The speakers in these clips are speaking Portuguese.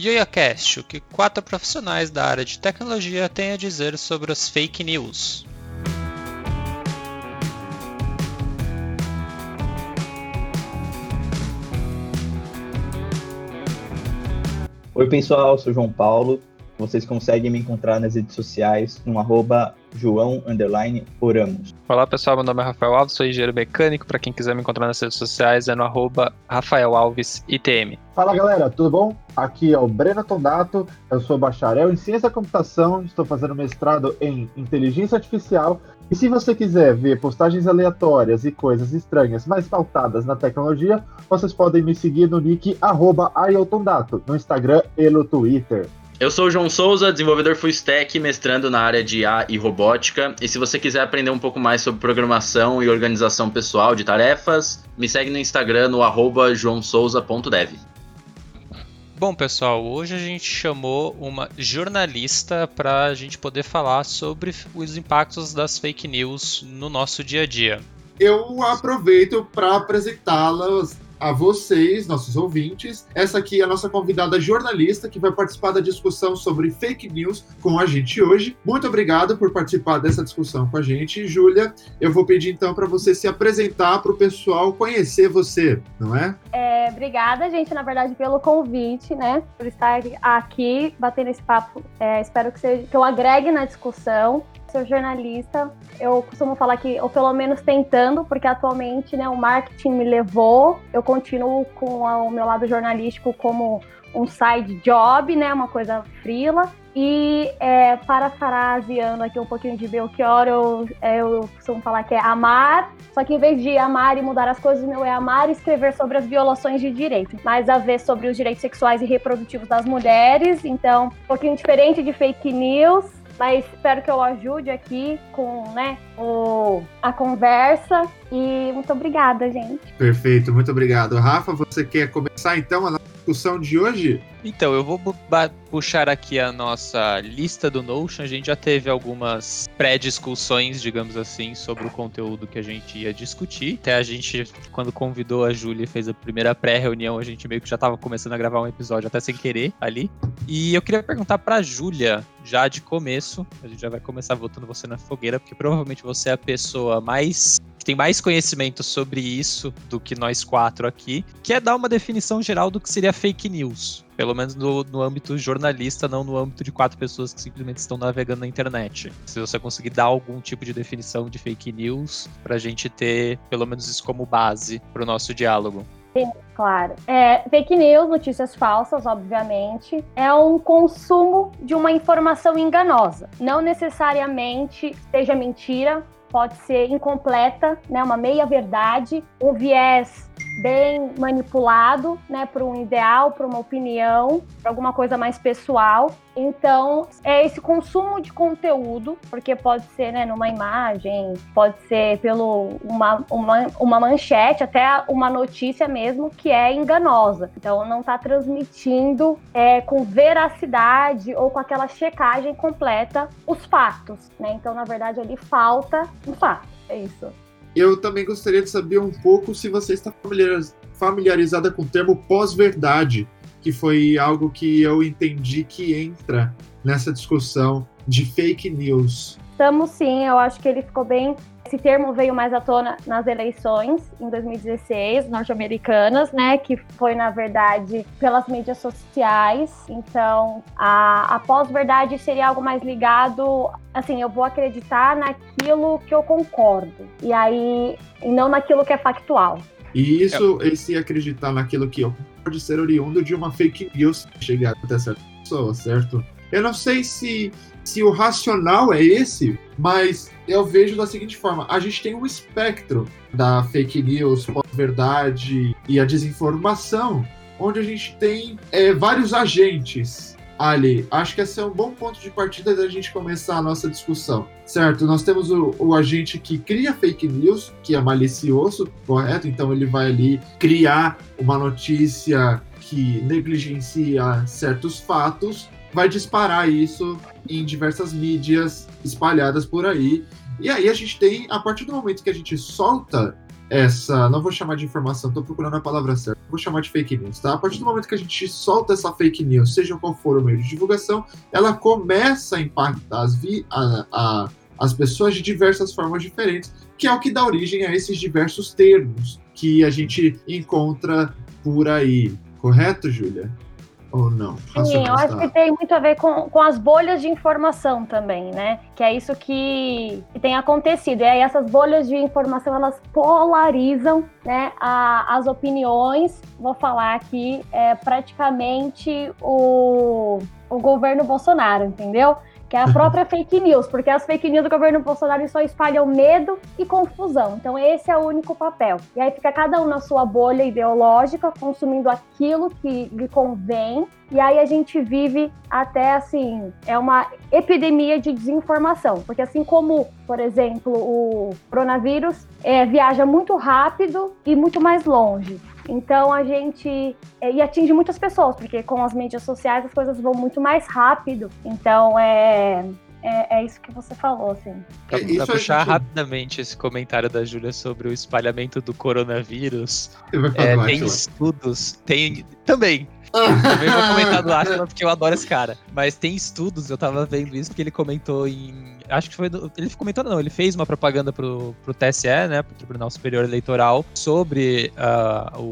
YoyaCast, o que quatro profissionais da área de tecnologia têm a dizer sobre as fake news. Oi pessoal, sou João Paulo. Vocês conseguem me encontrar nas redes sociais no arroba João Underline Oramos. Olá pessoal, meu nome é Rafael Alves, sou engenheiro mecânico. Para quem quiser me encontrar nas redes sociais é no arroba Rafael Alves ITM. Fala galera, tudo bom? Aqui é o Breno Tondato, eu sou bacharel em Ciência da Computação, estou fazendo mestrado em Inteligência Artificial. E se você quiser ver postagens aleatórias e coisas estranhas, mas pautadas na tecnologia, vocês podem me seguir no nick arroba no Instagram e no Twitter. Eu sou o João Souza, desenvolvedor full stack, mestrando na área de IA e robótica. E se você quiser aprender um pouco mais sobre programação e organização pessoal de tarefas, me segue no Instagram no arroba joaosouza.dev. Bom, pessoal, hoje a gente chamou uma jornalista para a gente poder falar sobre os impactos das fake news no nosso dia a dia. Eu aproveito para apresentá-las a vocês, nossos ouvintes. Essa aqui é a nossa convidada jornalista que vai participar da discussão sobre fake news com a gente hoje. Muito obrigado por participar dessa discussão com a gente. Júlia, eu vou pedir então para você se apresentar para o pessoal conhecer você, não é? é? Obrigada, gente, na verdade, pelo convite, né? Por estar aqui batendo esse papo. É, espero que, seja, que eu agregue na discussão sou jornalista. Eu costumo falar que, ou pelo menos tentando, porque atualmente né, o marketing me levou. Eu continuo com o meu lado jornalístico como um side job, né, uma coisa frila. E é, parafraseando aqui um pouquinho de Belchior, eu, é, eu costumo falar que é amar, só que em vez de amar e mudar as coisas, meu é amar e escrever sobre as violações de direitos, mais a ver sobre os direitos sexuais e reprodutivos das mulheres. Então, um pouquinho diferente de fake news, mas espero que eu ajude aqui com né, o, a conversa. E muito obrigada, gente. Perfeito, muito obrigado. Rafa, você quer começar então a discussão de hoje? Então, eu vou puxar aqui a nossa lista do Notion. A gente já teve algumas pré-discussões, digamos assim, sobre o conteúdo que a gente ia discutir. Até a gente, quando convidou a Júlia e fez a primeira pré-reunião, a gente meio que já estava começando a gravar um episódio até sem querer ali. E eu queria perguntar pra Júlia, já de começo, a gente já vai começar botando você na fogueira, porque provavelmente você é a pessoa mais tem mais conhecimento sobre isso do que nós quatro aqui, que é dar uma definição geral do que seria fake news. Pelo menos no, no âmbito jornalista, não no âmbito de quatro pessoas que simplesmente estão navegando na internet. Se você conseguir dar algum tipo de definição de fake news, para a gente ter pelo menos isso como base para o nosso diálogo. Sim, claro. É, fake news, notícias falsas, obviamente, é um consumo de uma informação enganosa. Não necessariamente seja mentira, pode ser incompleta, né, uma meia verdade, um viés bem manipulado, né, para um ideal, para uma opinião, para alguma coisa mais pessoal. Então, é esse consumo de conteúdo, porque pode ser, né, numa imagem, pode ser pelo uma, uma, uma manchete, até uma notícia mesmo que é enganosa. Então, não está transmitindo é, com veracidade ou com aquela checagem completa os fatos, né? Então, na verdade, ali falta um fato. É isso. Eu também gostaria de saber um pouco se você está familiarizada com o termo pós-verdade, que foi algo que eu entendi que entra nessa discussão de fake news. Estamos sim, eu acho que ele ficou bem esse termo veio mais à tona nas eleições em 2016, norte-americanas, né? Que foi, na verdade, pelas mídias sociais. Então, a, a pós-verdade seria algo mais ligado, assim, eu vou acreditar naquilo que eu concordo. E aí, e não naquilo que é factual. E isso, esse acreditar naquilo que eu pode ser oriundo de uma fake news chegar até certa pessoa, certo? Eu não sei se se o racional é esse, mas eu vejo da seguinte forma: a gente tem um espectro da fake news, pós-verdade e a desinformação, onde a gente tem é, vários agentes ali. Acho que esse é um bom ponto de partida da gente começar a nossa discussão, certo? Nós temos o, o, agente que cria fake news, que é malicioso, correto? Então ele vai ali criar uma notícia que negligencia certos fatos vai disparar isso em diversas mídias espalhadas por aí. E aí a gente tem, a partir do momento que a gente solta essa. Não vou chamar de informação, tô procurando a palavra certa. Vou chamar de fake news, tá? A partir do momento que a gente solta essa fake news, seja qual for o meio de divulgação, ela começa a impactar as, vi, a, a, as pessoas de diversas formas diferentes, que é o que dá origem a esses diversos termos que a gente encontra por aí. Correto, Júlia? Ou não? Sim, eu acho que tem muito a ver com, com as bolhas de informação também, né? Que é isso que, que tem acontecido. E aí essas bolhas de informação, elas polarizam né, a, as opiniões. Vou falar aqui, é praticamente o, o governo Bolsonaro, entendeu? Que é a própria fake news, porque as fake news do governo Bolsonaro só espalham medo e confusão. Então esse é o único papel. E aí fica cada um na sua bolha ideológica, consumindo aquilo que lhe convém. E aí a gente vive até assim, é uma epidemia de desinformação, porque assim como, por exemplo, o coronavírus é, viaja muito rápido e muito mais longe. Então a gente. É, e atinge muitas pessoas, porque com as mídias sociais as coisas vão muito mais rápido. Então é. É, é isso que você falou, assim. Pra, pra puxar gente... rapidamente esse comentário da Júlia sobre o espalhamento do coronavírus, é, tem estudos, tem também, também vou comentar do Atila porque eu adoro esse cara. Mas tem estudos, eu tava vendo isso, porque ele comentou em acho que foi. Do, ele comentou, não, ele fez uma propaganda pro, pro TSE, né, pro Tribunal Superior Eleitoral, sobre uh, o,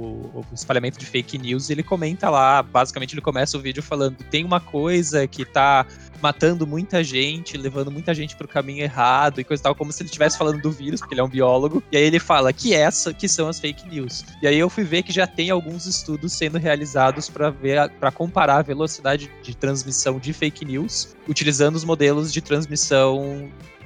o, espalhamento de fake news. E ele comenta lá, basicamente, ele começa o vídeo falando: tem uma coisa que tá matando muita gente, levando muita gente pro caminho errado e coisa e tal, como se ele estivesse falando do vírus, porque ele é um biólogo. E aí ele fala que essa que são as fake news. E aí eu fui ver que já tem alguns estudos sendo realizados para ver, para comparar a velocidade de transmissão de fake news utilizando os modelos de transmissão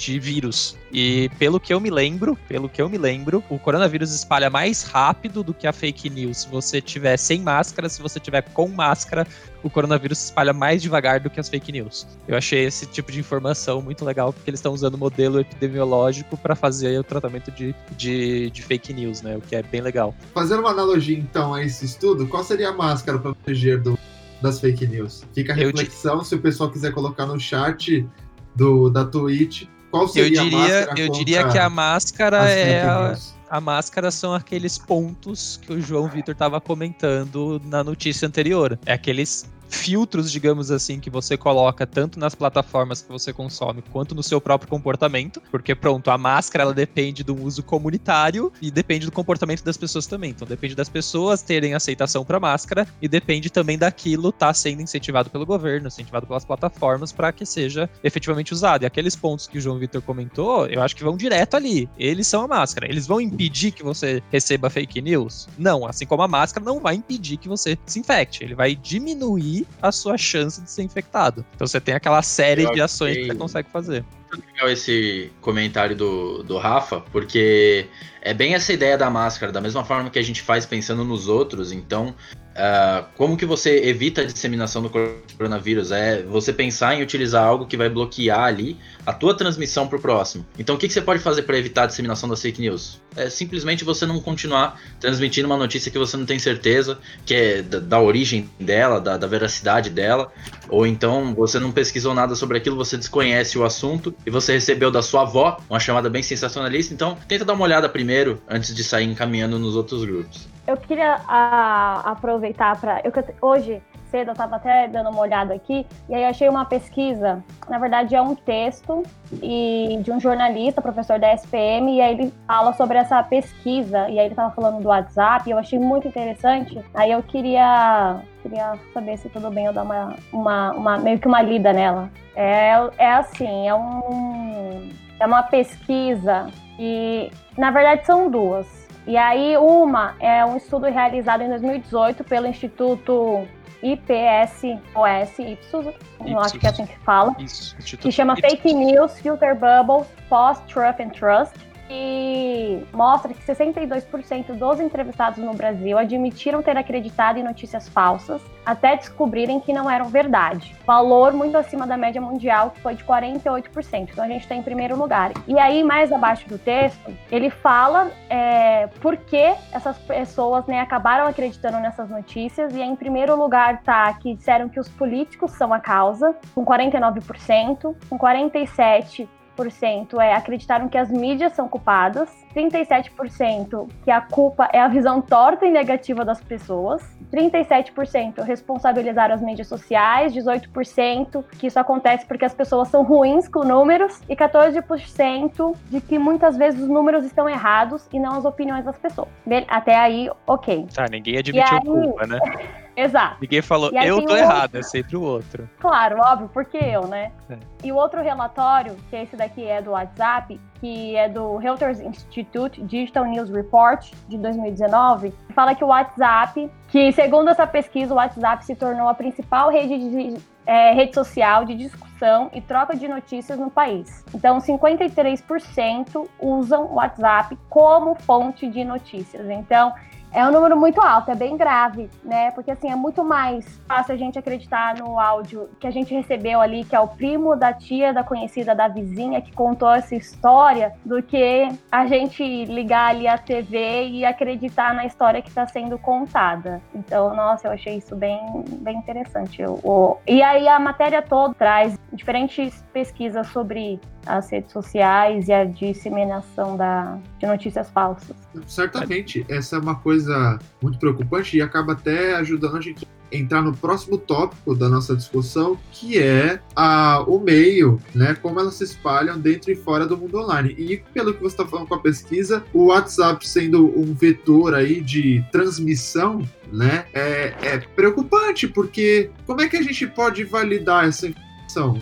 de vírus. E pelo que eu me lembro, pelo que eu me lembro, o coronavírus espalha mais rápido do que a fake news. Se você tiver sem máscara, se você tiver com máscara, o coronavírus se espalha mais devagar do que as fake news. Eu achei esse tipo de informação muito legal, porque eles estão usando o modelo epidemiológico para fazer o tratamento de, de, de, fake news, né? O que é bem legal. Fazendo uma analogia, então, a esse estudo, qual seria a máscara para proteger do, das fake news? Fica a reflexão, se o pessoal quiser colocar no chat do, da Twitch. Qual seria eu diria, a? Eu diria que a máscara é. A, a, máscara são aqueles pontos que o João Vitor estava comentando na notícia anterior. É aqueles filtros, digamos assim, que você coloca tanto nas plataformas que você consome quanto no seu próprio comportamento, porque pronto, a máscara ela depende do uso comunitário e depende do comportamento das pessoas também. Então depende das pessoas terem aceitação para máscara e depende também daquilo estar tá sendo incentivado pelo governo, incentivado pelas plataformas para que seja efetivamente usado. E aqueles pontos que o João Vitor comentou, eu acho que vão direto ali. Eles são a máscara. Eles vão impedir que você receba fake news? Não, assim como a máscara não vai impedir que você se infecte. Ele vai diminuir a sua chance de ser infectado. Então você tem aquela série Eu de ações que você consegue fazer. Legal esse comentário do, do Rafa, porque é bem essa ideia da máscara, da mesma forma que a gente faz pensando nos outros. Então, Uh, como que você evita a disseminação do coronavírus? É você pensar em utilizar algo que vai bloquear ali a tua transmissão para o próximo. Então, o que, que você pode fazer para evitar a disseminação das fake news? É simplesmente você não continuar transmitindo uma notícia que você não tem certeza que é da, da origem dela, da, da, veracidade dela, ou então você não pesquisou nada sobre aquilo, você desconhece o assunto e você recebeu da sua avó uma chamada bem sensacionalista. Então, tenta dar uma olhada primeiro antes de sair encaminhando nos outros grupos. Eu queria a, ah, aproveitar para. Hoje, cedo, eu estava até dando uma olhada aqui, e aí eu achei uma pesquisa. Na verdade, é um texto e de um jornalista, professor da SPM, e aí ele fala sobre essa pesquisa, e aí ele estava falando do WhatsApp, e eu achei muito interessante. Aí eu queria, queria saber se tudo bem eu dar uma, uma, uma meio que uma lida nela. É, é assim, é um. É uma pesquisa e, na verdade, são duas. E aí, uma é um estudo realizado em 2018 pelo Instituto IPSOS, Ipsos, não acho que é assim que fala, Isso, que chama Ipsos. Fake News, Filter Bubbles, Post-Truth and Trust que mostra que 62% dos entrevistados no Brasil admitiram ter acreditado em notícias falsas até descobrirem que não eram verdade. Valor muito acima da média mundial, que foi de 48%. Então a gente está em primeiro lugar. E aí, mais abaixo do texto, ele fala é, por que essas pessoas né, acabaram acreditando nessas notícias. E em primeiro lugar tá que disseram que os políticos são a causa, com 49%, com 47% 37% é acreditaram que as mídias são culpadas, 37% que a culpa é a visão torta e negativa das pessoas, 37% responsabilizaram as mídias sociais, 18% que isso acontece porque as pessoas são ruins com números e 14% de que muitas vezes os números estão errados e não as opiniões das pessoas. Até aí, ok. Tá, ninguém admitiu aí... culpa, né? Exato. Ninguém falou, eu tô errado, é sempre o outro. Claro, óbvio, porque eu, né? É. E o outro relatório, que esse daqui é do WhatsApp, que é do Reuters Institute Digital News Report de 2019, fala que o WhatsApp, que segundo essa pesquisa, o WhatsApp se tornou a principal rede de, é, rede social de discussão e troca de notícias no país. Então, 53% usam o WhatsApp como fonte de notícias. Então, é um número muito alto, é bem grave, né? Porque assim, é muito mais fácil a gente acreditar no áudio que a gente recebeu ali, que é o primo da tia, da conhecida, da vizinha que contou essa história, do que a gente ligar ali a TV e acreditar na história que está sendo contada. Então, nossa, eu achei isso bem, bem interessante. Eu, E aí a matéria toda traz diferentes pesquisas sobre as redes sociais e a disseminação da, de notícias falsas. Certamente, essa é uma coisa muito preocupante e acaba até ajudando a gente a entrar no próximo tópico da nossa discussão, que é a, o meio, né? Como elas se espalham dentro e fora do mundo online. E pelo que você está falando com a pesquisa, o WhatsApp sendo um vetor aí de transmissão, né? É, é preocupante, porque como é que a gente pode validar essa informação?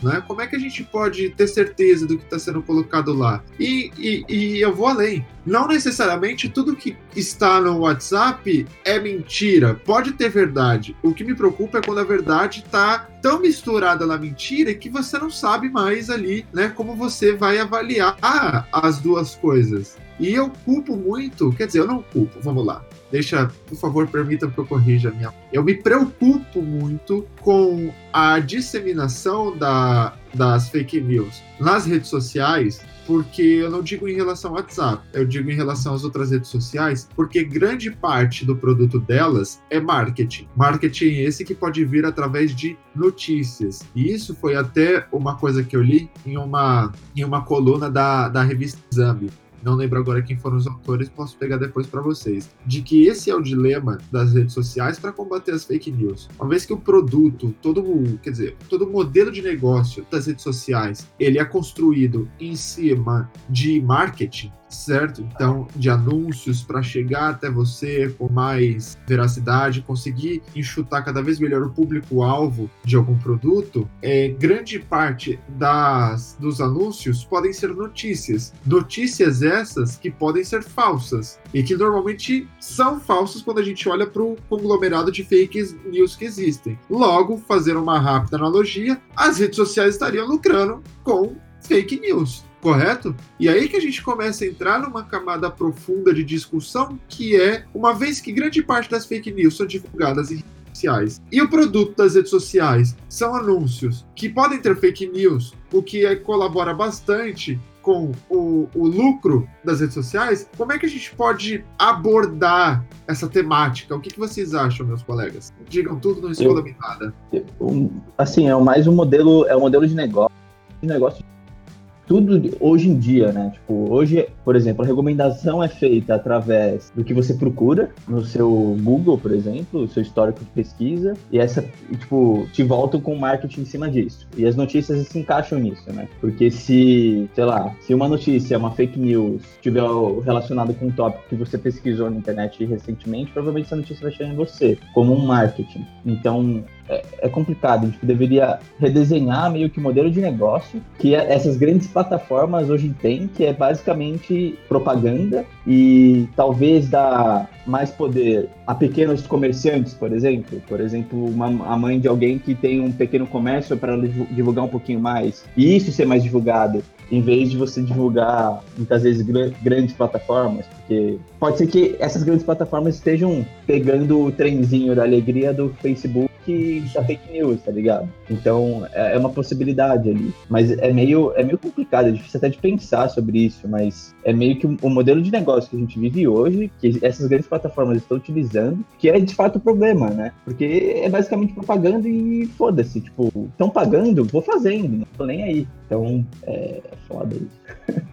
Né? Como é que a gente pode ter certeza do que está sendo colocado lá? E, e, e, eu vou além. Não necessariamente tudo que está no WhatsApp é mentira. Pode ter verdade. O que me preocupa é quando a verdade está tão misturada na mentira que você não sabe mais ali, né? Como você vai avaliar as duas coisas. E eu culpo muito, quer dizer, eu não culpo, vamos lá. Deixa, por favor, permita que eu corrija a minha. Eu me preocupo muito com a disseminação da, das fake news nas redes sociais, porque eu não digo em relação ao WhatsApp, eu digo em relação às outras redes sociais, porque grande parte do produto delas é marketing. Marketing esse que pode vir através de notícias. E isso foi até uma coisa que eu li em uma, em uma coluna da, da revista Exame não lembro agora quem foram os autores, posso pegar depois para vocês, de que esse é o dilema das redes sociais para combater as fake news. Uma vez que o produto, todo, quer dizer, todo modelo de negócio das redes sociais, ele é construído em cima de marketing, certo? Então, de anúncios para chegar até você com mais veracidade, conseguir enxutar cada vez melhor o público-alvo de algum produto, é, grande parte das, dos anúncios podem ser notícias. Notícias essas que podem ser falsas e que normalmente são falsas quando a gente olha para o conglomerado de fake news que existem. Logo, fazer uma rápida analogia, as redes sociais estariam lucrando com fake news correto? E aí que a gente começa a entrar numa camada profunda de discussão, que é, uma vez que grande parte das fake news são divulgadas em redes sociais e o produto das redes sociais são anúncios que podem ter fake news, o que colabora bastante com o, o, lucro das redes sociais, como é que a gente pode abordar essa temática? O que, que vocês acham, meus colegas? Digam tudo, não escolha nada. Assim, é mais um modelo, é um modelo de negócio, de negócio tudo hoje em dia, né? Tipo, hoje, por exemplo, a recomendação é feita através do que você procura no seu Google, por exemplo, o seu histórico de pesquisa, e essa, tipo, te voltam com marketing em cima disso. E as notícias se encaixam nisso, né? Porque se, sei lá, se uma notícia, uma fake news, estiver relacionada com um tópico que você pesquisou na internet recentemente, provavelmente essa notícia vai chegar em você, como um marketing. Então, é, é, complicado. A gente deveria redesenhar meio que o modelo de negócio que é, essas grandes plataformas hoje têm, que é basicamente propaganda e talvez dar mais poder a pequenos comerciantes, por exemplo. Por exemplo, uma, a mãe de alguém que tem um pequeno comércio para divulgar um pouquinho mais. E isso ser mais divulgado em vez de você divulgar muitas vezes grandes plataformas, porque pode ser que essas grandes plataformas estejam pegando o trenzinho da alegria do Facebook que tá fake news, tá ligado? Então é é uma possibilidade ali. Mas é meio, é meio complicado, é difícil até de pensar sobre isso, mas é meio que o, o modelo de negócio que a gente vive hoje, que essas grandes plataformas estão utilizando, que é de fato o problema, né? Porque é basicamente propaganda e foda-se, tipo, estão pagando, vou fazendo, não tô nem aí. Então é, é foda isso.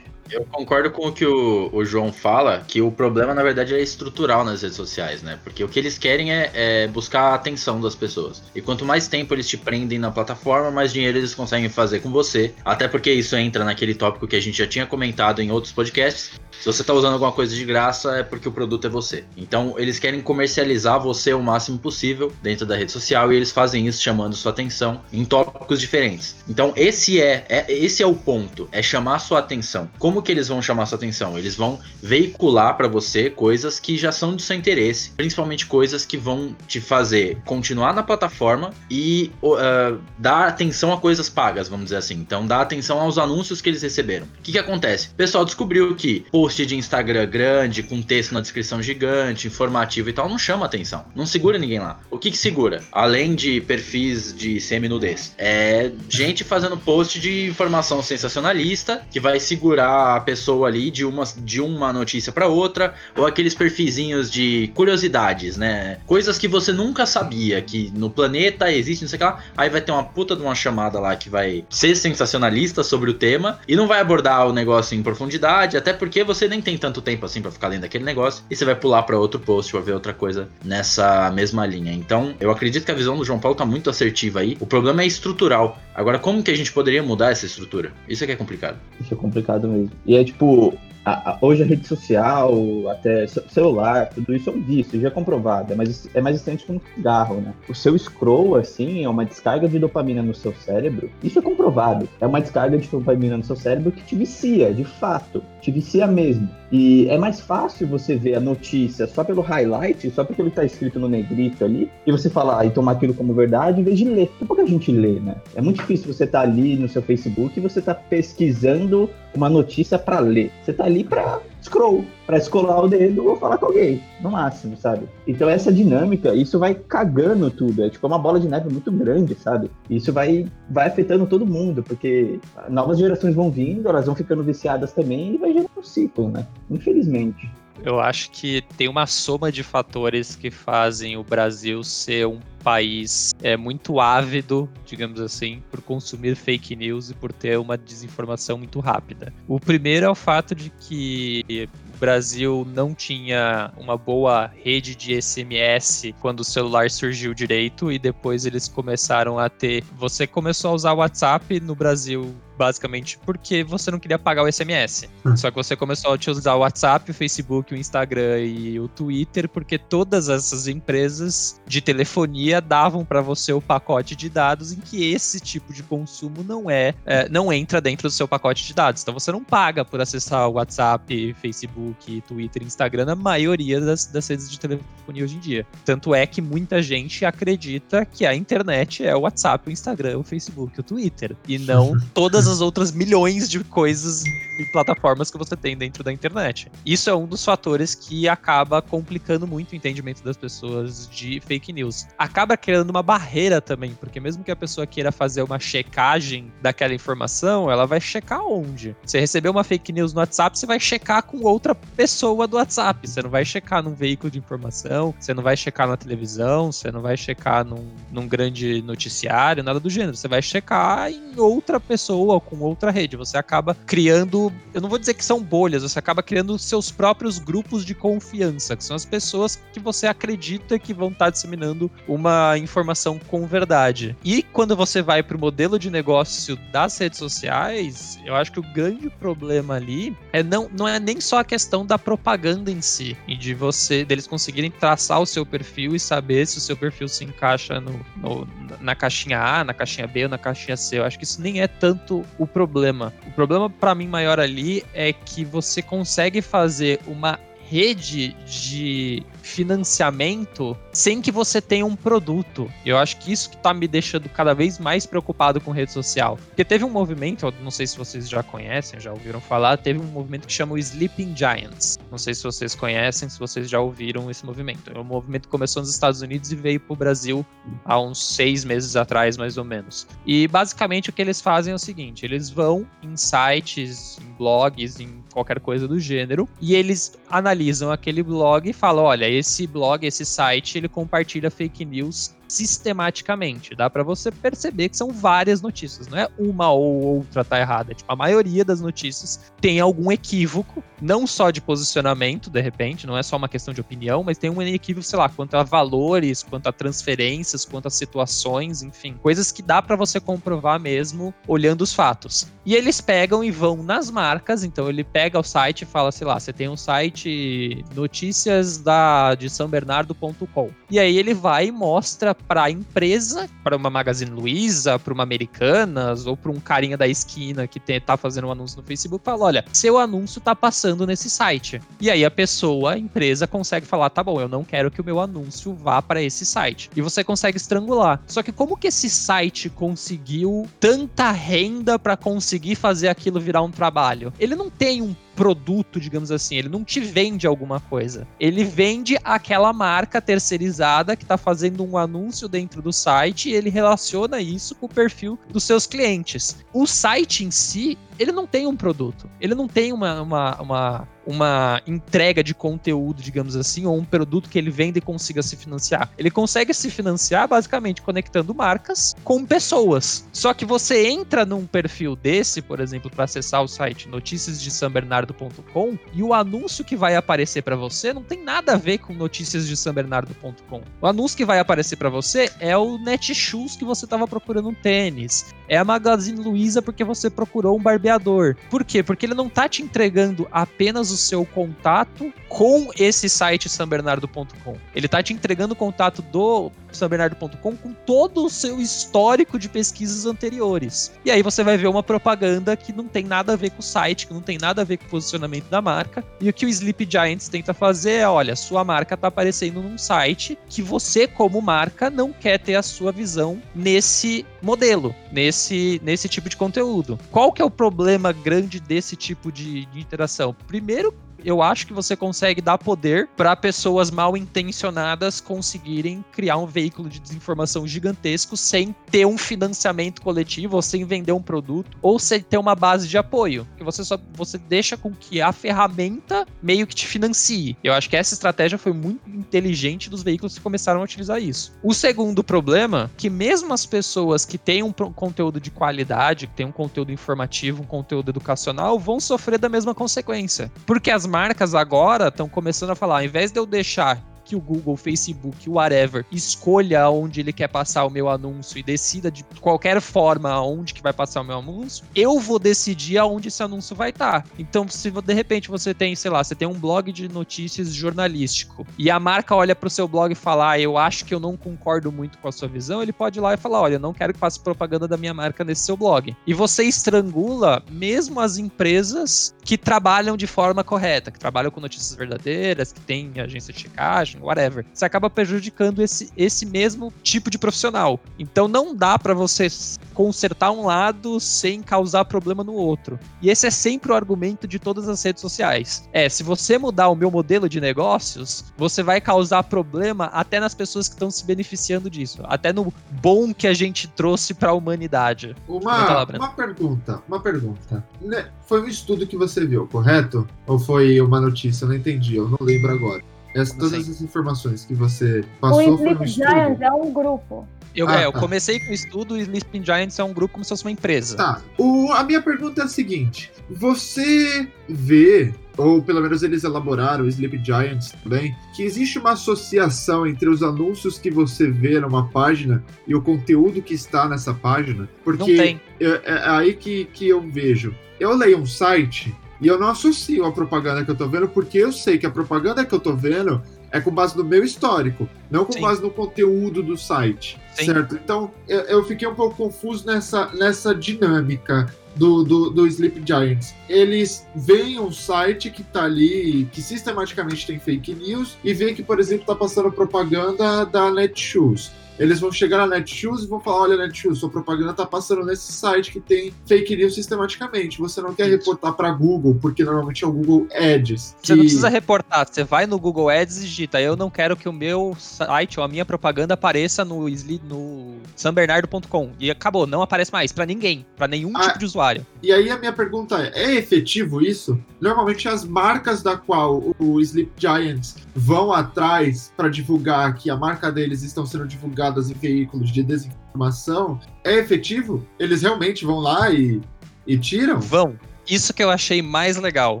Eu concordo com o que o, o, João fala, que o problema, na verdade, é estrutural nas redes sociais, né? Porque o que eles querem é, é, buscar a atenção das pessoas. E quanto mais tempo eles te prendem na plataforma, mais dinheiro eles conseguem fazer com você. Até porque isso entra naquele tópico que a gente já tinha comentado em outros podcasts. Se você tá usando alguma coisa de graça, é porque o produto é você. Então, eles querem comercializar você o máximo possível dentro da rede social e eles fazem isso chamando sua atenção em tópicos diferentes. Então, esse é, é esse é o ponto, é chamar sua atenção. Como como que eles vão chamar sua atenção? Eles vão veicular para você coisas que já são do seu interesse, principalmente coisas que vão te fazer continuar na plataforma e uh, dar atenção a coisas pagas, vamos dizer assim. Então, dar atenção aos anúncios que eles receberam. O que, que acontece? O pessoal descobriu que post de Instagram grande, com texto na descrição gigante, informativo e tal, não chama atenção. Não segura ninguém lá. O que, que segura? Além de perfis de semi-nudez, é gente fazendo post de informação sensacionalista que vai segurar a pessoa ali de uma, de uma notícia para outra, ou aqueles perfizinhos de curiosidades, né? Coisas que você nunca sabia que no planeta existe, não sei o que lá. Aí vai ter uma puta de uma chamada lá que vai ser sensacionalista sobre o tema e não vai abordar o negócio em profundidade, até porque você nem tem tanto tempo assim para ficar lendo aquele negócio e você vai pular para outro post para ver outra coisa nessa mesma linha. Então, eu acredito que a visão do João Paulo tá muito assertiva aí. O problema é estrutural. Agora, como que a gente poderia mudar essa estrutura? Isso é que é complicado. Isso é complicado mesmo. E é tipo, a, a, hoje a rede social, até celular, tudo isso é um vício, já é comprovado, é mais, é mais estranho que um cigarro, né? O seu scroll, assim, é uma descarga de dopamina no seu cérebro, isso é comprovado. É uma descarga de dopamina no seu cérebro que te vicia, de fato, te vicia mesmo. E é mais fácil você ver a notícia só pelo highlight, só porque ele tá escrito no negrito ali, e você falar e tomar aquilo como verdade, em vez de ler. Por que a gente lê, né? É muito difícil você estar tá ali no seu Facebook e você tá pesquisando uma notícia para ler. Você tá ali para scroll, para escolar o dedo ou falar com alguém, no máximo, sabe? Então essa dinâmica, isso vai cagando tudo, é tipo uma bola de neve muito grande, sabe? Isso vai vai afetando todo mundo, porque novas gerações vão vindo, elas vão ficando viciadas também e vai gerando um ciclo, né? Infelizmente. Eu acho que tem uma soma de fatores que fazem o Brasil ser um país é muito ávido, digamos assim, por consumir fake news e por ter uma desinformação muito rápida. O primeiro é o fato de que o Brasil não tinha uma boa rede de SMS quando o celular surgiu direito e depois eles começaram a ter. Você começou a usar o WhatsApp no Brasil basicamente porque você não queria pagar o SMS. Hum. Só que você começou a utilizar o WhatsApp, o Facebook, o Instagram e o Twitter porque todas essas empresas de telefonia davam para você o pacote de dados em que esse tipo de consumo não é, é, não entra dentro do seu pacote de dados. Então você não paga por acessar o WhatsApp, Facebook, Twitter, Instagram na maioria das, das redes de telefonia hoje em dia. Tanto é que muita gente acredita que a internet é o WhatsApp, o Instagram, o Facebook, o Twitter e não todas as outras milhões de coisas e plataformas que você tem dentro da internet. Isso é um dos fatores que acaba complicando muito o entendimento das pessoas de fake news. Acaba criando uma barreira também, porque mesmo que a pessoa queira fazer uma checagem daquela informação, ela vai checar onde? Você recebeu uma fake news no WhatsApp, você vai checar com outra pessoa do WhatsApp. Você não vai checar num veículo de informação, você não vai checar na televisão, você não vai checar num, num grande noticiário, nada do gênero. Você vai checar em outra pessoa com outra rede. Você acaba criando, eu não vou dizer que são bolhas, você acaba criando seus próprios grupos de confiança, que são as pessoas que você acredita que vão estar disseminando uma informação com verdade. E quando você vai para o modelo de negócio das redes sociais, eu acho que o grande problema ali é não, não é nem só a questão da propaganda em si, e de você, deles conseguirem traçar o seu perfil e saber se o seu perfil se encaixa no, no na caixinha A, na caixinha B ou na caixinha C. Eu acho que isso nem é tanto o problema. O problema para mim maior ali é que você consegue fazer uma rede de financiamento sem que você tenha um produto. Eu acho que isso que tá me deixando cada vez mais preocupado com rede social. Porque teve um movimento, não sei se vocês já conhecem, já ouviram falar, teve um movimento que chama o Sleeping Giants. Não sei se vocês conhecem, se vocês já ouviram esse movimento. É um movimento começou nos Estados Unidos e veio pro Brasil há uns seis meses atrás, mais ou menos. E basicamente o que eles fazem é o seguinte: eles vão em sites, em blogs, em qualquer coisa do gênero, e eles analisam aquele blog e falam: olha, esse blog, esse site, ele compartilha fake news sistematicamente. Dá para você perceber que são várias notícias, não é uma ou outra tá errada. Tipo, a maioria das notícias tem algum equívoco, não só de posicionamento, de repente, não é só uma questão de opinião, mas tem um equívoco, sei lá, quanto a valores, quanto a transferências, quanto a situações, enfim, coisas que dá para você comprovar mesmo olhando os fatos. E eles pegam e vão nas marcas, então ele pega o site e fala, sei lá, você tem um site notícias da de São Bernardo.com. E aí ele vai e mostra para a empresa, para uma Magazine Luiza, para uma Americanas ou para um carinha da esquina que tem, tá fazendo um anúncio no Facebook, fala: olha, seu anúncio tá passando nesse site. E aí a pessoa, a empresa, consegue falar: tá bom, eu não quero que o meu anúncio vá para esse site. E você consegue estrangular. Só que como que esse site conseguiu tanta renda para conseguir fazer aquilo virar um trabalho? Ele não tem um produto, digamos assim. Ele não te vende alguma coisa. Ele vende aquela marca terceirizada que está fazendo um anúncio dentro do site e ele relaciona isso com o perfil dos seus clientes. O site em si, ele não tem um produto. Ele não tem uma, uma, uma uma entrega de conteúdo, digamos assim, ou um produto que ele vende e consiga se financiar. Ele consegue se financiar basicamente conectando marcas com pessoas. Só que você entra num perfil desse, por exemplo, para acessar o site noticiasdesanbernardo.com e o anúncio que vai aparecer para você não tem nada a ver com noticiasdesanbernardo.com. O anúncio que vai aparecer para você é o Netshoes que você estava procurando um tênis. É a Magazine Luiza porque você procurou um barbeador. Por quê? Porque ele não tá te entregando apenas o seu contato com esse site sanbernardo.com. Ele está te entregando o contato do sanbernardo.com com todo o seu histórico de pesquisas anteriores. E aí você vai ver uma propaganda que não tem nada a ver com o site, que não tem nada a ver com o posicionamento da marca. E o que o Sleep Giants tenta fazer é, olha, sua marca está aparecendo num site que você como marca não quer ter a sua visão nesse modelo, nesse nesse tipo de conteúdo. Qual que é o problema grande desse tipo de, de interação? Primeiro eu acho que você consegue dar poder para pessoas mal intencionadas conseguirem criar um veículo de desinformação gigantesco sem ter um financiamento coletivo, ou sem vender um produto, ou sem ter uma base de apoio. Que você só você deixa com que a ferramenta meio que te financie. Eu acho que essa estratégia foi muito inteligente dos veículos que começaram a utilizar isso. O segundo problema, que mesmo as pessoas que têm um conteúdo de qualidade, que têm um conteúdo informativo, um conteúdo educacional, vão sofrer da mesma consequência. Porque as marcas agora estão começando a falar, ao invés de eu deixar que o Google, Facebook, whatever, escolha onde ele quer passar o meu anúncio e decida de qualquer forma onde que vai passar o meu anúncio, eu vou decidir aonde esse anúncio vai estar. Tá. Então, se de repente você tem, sei lá, você tem um blog de notícias jornalístico e a marca olha para o seu blog e fala, ah, eu acho que eu não concordo muito com a sua visão, ele pode ir lá e falar, olha, eu não quero que faça propaganda da minha marca nesse seu blog. E você estrangula mesmo as empresas que trabalham de forma correta, que trabalham com notícias verdadeiras, que têm agência de checagem, whatever. Você acaba prejudicando esse, esse mesmo tipo de profissional. Então não dá para você consertar um lado sem causar problema no outro. E esse é sempre o argumento de todas as redes sociais. É, se você mudar o meu modelo de negócios, você vai causar problema até nas pessoas que estão se beneficiando disso, até no bom que a gente trouxe para a humanidade. Uma, uma pergunta, uma pergunta. Né, foi um estudo que você viu, correto? Ou foi uma notícia? Eu não entendi, eu não lembro agora. Essa, todas essas informações que você passou o Sleep Giants é um grupo. Eu, ah, é, eu tá. comecei com o estudo e Sleeping Giants é um grupo como se fosse uma empresa. Tá. O, a minha pergunta é a seguinte: você vê, ou pelo menos eles elaboraram, o Sleep Giants também, que existe uma associação entre os anúncios que você vê numa página e o conteúdo que está nessa página? Porque Não tem. É, é aí que, que eu vejo. Eu leio um site e eu não associo a propaganda que eu tô vendo, porque eu sei que a propaganda que eu tô vendo é com base no meu histórico, não com Sim. base no conteúdo do site, Sim. certo? Então, eu, eu, fiquei um pouco confuso nessa, nessa dinâmica do, do, do Sleep Giants. Eles veem um site que tá ali, que sistematicamente tem fake news, e vê que, por exemplo, tá passando propaganda da Netshoes. Eles vão chegar na Netshoes e vão falar: olha, Netshoes, sua propaganda tá passando nesse site que tem fake news sistematicamente. Você não quer reportar para Google, porque normalmente é o Google Ads. Você não precisa reportar, você vai no Google Ads e digita: eu não quero que o meu site ou a minha propaganda apareça no, no sanbernardo.com. E acabou, não aparece mais para ninguém, para nenhum ah, tipo de usuário. E aí a minha pergunta é: é efetivo isso? Normalmente as marcas da qual o Sleep Giants vão atrás para divulgar que a marca deles estão sendo divulgadas em veículos de desinformação é efetivo? Eles realmente vão lá e, e tiram? Vão. Isso que eu achei mais legal.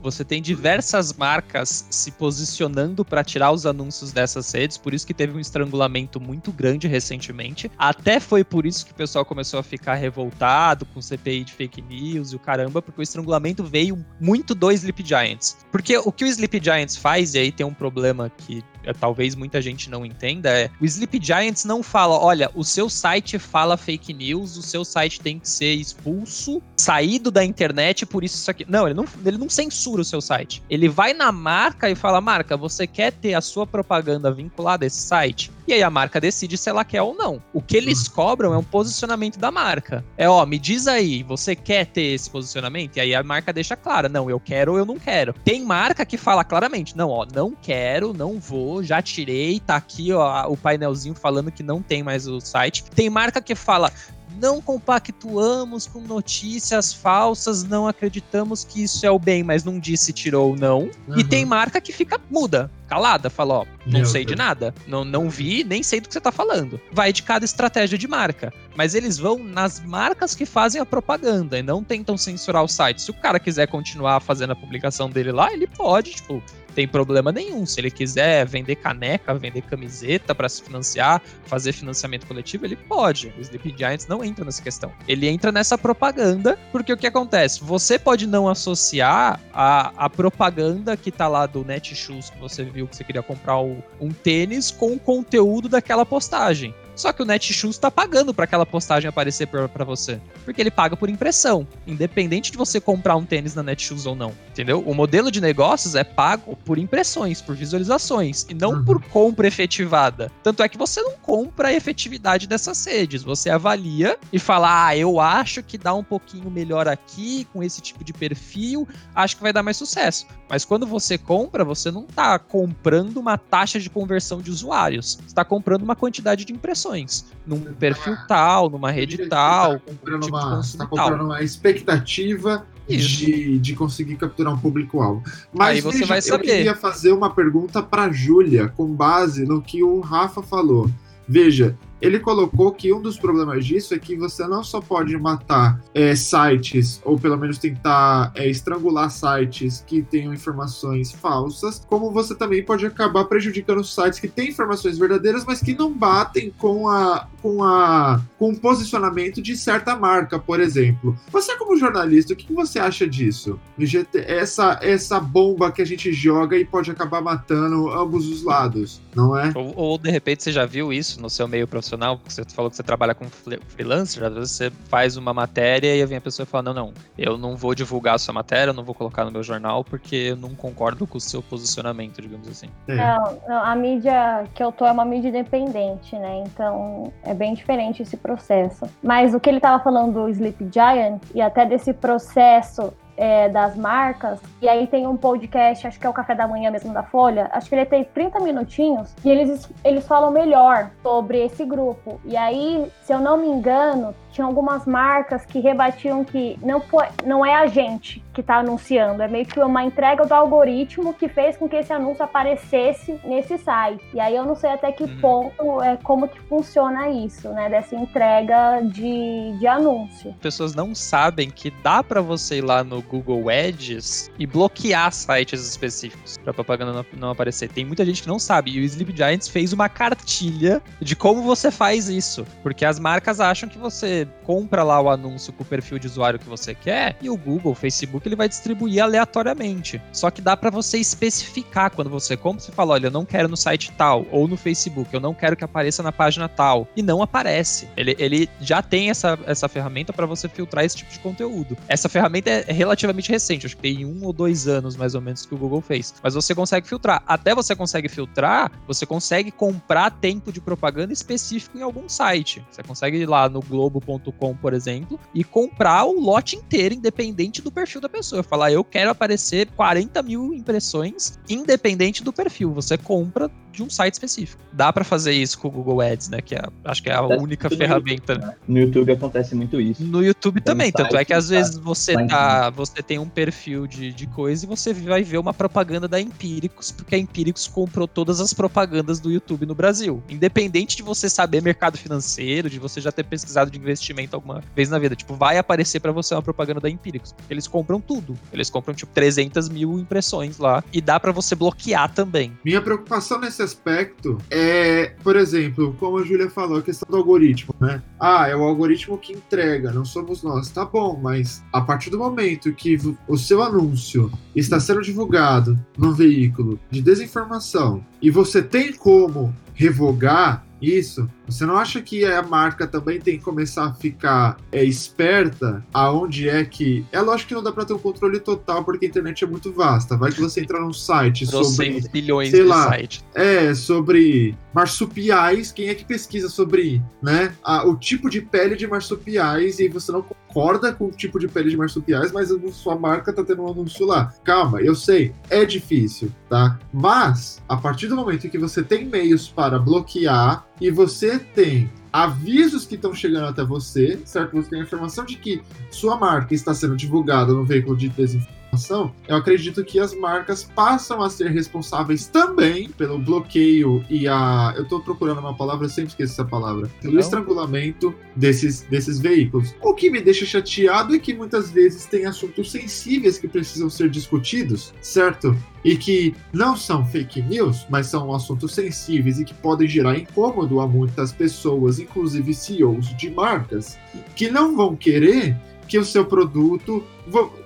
Você tem diversas marcas se posicionando para tirar os anúncios dessas redes, por isso que teve um estrangulamento muito grande recentemente. Até foi por isso que o pessoal começou a ficar revoltado com o CPI de fake news e o caramba, porque o estrangulamento veio muito do Sleep Giants. Porque o que o Sleep Giants faz, e aí tem um problema que talvez muita gente não entenda, é o Sleep Giants não fala, olha, o seu site fala fake news, o seu site tem que ser expulso, saído da internet, por isso isso aqui. Não, ele não, ele não censura o seu site. Ele vai na marca e fala, marca, você quer ter a sua propaganda vinculada a esse site? E aí a marca decide se ela quer ou não. O que eles uhum. cobram é um posicionamento da marca. É, ó, me diz aí, você quer ter esse posicionamento? E aí a marca deixa clara, não, eu quero ou eu não quero. Tem marca que fala claramente, não, ó, não quero, não vou, já tirei, tá aqui ó, o painelzinho falando que não tem mais o site. Tem marca que fala, não compactuamos com notícias falsas, não acreditamos que isso é o bem, mas não disse tirou não. Uhum. E tem marca que fica muda, calada, fala, ó, não Meu sei Deus. de nada, não, não vi, nem sei do que você tá falando. Vai de cada estratégia de marca. Mas eles vão nas marcas que fazem a propaganda e não tentam censurar o site. Se o cara quiser continuar fazendo a publicação dele lá, ele pode, tipo, tem problema nenhum. Se ele quiser vender caneca, vender camiseta para se financiar, fazer financiamento coletivo, ele pode. O Sleep Giants não entra nessa questão. Ele entra nessa propaganda, porque o que acontece? Você pode não associar a, a propaganda que tá lá do Netshoes, que você viu que você queria comprar o, um tênis, com o conteúdo daquela postagem. Só que o Netshoes está pagando para aquela postagem aparecer para você. Porque ele paga por impressão, independente de você comprar um tênis na Netshoes ou não. Entendeu? O modelo de negócios é pago por impressões, por visualizações, e não uhum. por compra efetivada. Tanto é que você não compra a efetividade dessas redes. Você avalia e fala: ah, eu acho que dá um pouquinho melhor aqui, com esse tipo de perfil, acho que vai dar mais sucesso. Mas quando você compra, você não está comprando uma taxa de conversão de usuários. Você está comprando uma quantidade de impressões num perfil tal, numa rede tal, tá comprando, tipo uma, tá comprando uma expectativa de, de conseguir capturar um público-alvo. Mas Aí você veja, vai saber. eu queria fazer uma pergunta para Júlia, com base no que o Rafa falou. Veja, ele colocou que um dos problemas disso é que você não só pode matar é, sites, ou pelo menos tentar é, estrangular sites que tenham informações falsas, como você também pode acabar prejudicando sites que têm informações verdadeiras, mas que não batem com a com a com o posicionamento de certa marca, por exemplo. Você como jornalista, o que você acha disso? Essa essa bomba que a gente joga e pode acabar matando ambos os lados, não é? Ou, ou de repente você já viu isso no seu meio profissional profissional, você falou que você trabalha com freelancer, às vezes você faz uma matéria e vem a pessoa e fala, não, não, eu não vou divulgar a sua matéria, eu não vou colocar no meu jornal porque eu não concordo com o seu posicionamento, digamos assim. É. Não, não, a mídia que eu tô é uma mídia independente, né? Então é bem diferente esse processo. Mas o que ele tava falando do Sleep Giant e até desse processo é, das marcas. E aí tem um podcast, acho que é o Café da Manhã mesmo da Folha. Acho que ele tem 30 minutinhos e eles, eles falam melhor sobre esse grupo. E aí, se eu não me engano, tinha algumas marcas que rebatiam que não, não é a gente que está anunciando, é meio que uma entrega do algoritmo que fez com que esse anúncio aparecesse nesse site. E aí eu não sei até que uhum. ponto é como que funciona isso, né, dessa entrega de, de anúncio. Pessoas não sabem que dá para você ir lá no Google Ads e bloquear sites específicos para propaganda não, não aparecer. Tem muita gente que não sabe e o Sleep Giants fez uma cartilha de como você faz isso, porque as marcas acham que você compra lá o anúncio com o perfil de usuário que você quer e o Google, o Facebook, ele vai distribuir aleatoriamente. Só que dá para você especificar quando você compra, você fala, olha, eu não quero no site tal ou no Facebook, eu não quero que apareça na página tal e não aparece. Ele, ele já tem essa, essa ferramenta para você filtrar esse tipo de conteúdo. Essa ferramenta é relativamente recente, acho que tem um ou dois anos mais ou menos que o Google fez. Mas você consegue filtrar. Até você consegue filtrar, você consegue comprar tempo de propaganda específico em algum site. Você consegue ir lá no globo.com, por exemplo, e comprar o lote inteiro, independente do perfil da pessoa. Falar, eu quero aparecer 40 mil impressões, independente do perfil. Você compra de um site específico. Dá para fazer isso com o Google Ads, né? Que é, acho que é a única ferramenta. YouTube, né? No YouTube acontece muito isso. No YouTube também, tanto é que às vezes você tá, você tem um perfil de, de coisa e você vai ver uma propaganda da Empíricos, porque a Empíricos comprou todas as propagandas do YouTube no Brasil. Independente de você saber mercado financeiro, de você já ter pesquisado de investimento alguma vez na vida, tipo, vai aparecer para você uma propaganda da Empíricos, eles compram tudo. Eles compram, tipo, 300 mil impressões lá e dá para você bloquear também. Minha preocupação nesse aspecto é, por exemplo, como a Júlia falou, a questão do algoritmo, né? Ah, é o algoritmo que entrega, não somos nós. Tá bom, mas a partir do momento que o seu anúncio está sendo divulgado num veículo de desinformação e você tem como revogar isso, você não acha que a marca também tem que começar a ficar é, esperta aonde é que. É lógico que não dá para ter um controle total, porque a internet é muito vasta. Vai que você entrar num site sobre. bilhões sei de lá, site. É, sobre marsupiais. Quem é que pesquisa sobre, né? A, o tipo de pele de marsupiais e você não concorda com o tipo de pele de marsupiais, mas a sua marca tá tendo um anúncio lá. Calma, eu sei, é difícil, tá? Mas, a partir do momento em que você tem meios para bloquear e você tem avisos que estão chegando até você, certo? Você tem a informação de que sua marca está sendo divulgada no veículo de desinformação eu acredito que as marcas passam a ser responsáveis também pelo bloqueio e a. Eu estou procurando uma palavra, eu sempre esqueço essa palavra. Pelo Não. estrangulamento desses, desses veículos. O que me deixa chateado é que muitas vezes tem assuntos sensíveis que precisam ser discutidos, certo? E que não são fake news, mas são assuntos sensíveis e que podem gerar incômodo a muitas pessoas, inclusive CEOs de marcas, que não vão querer que o seu produto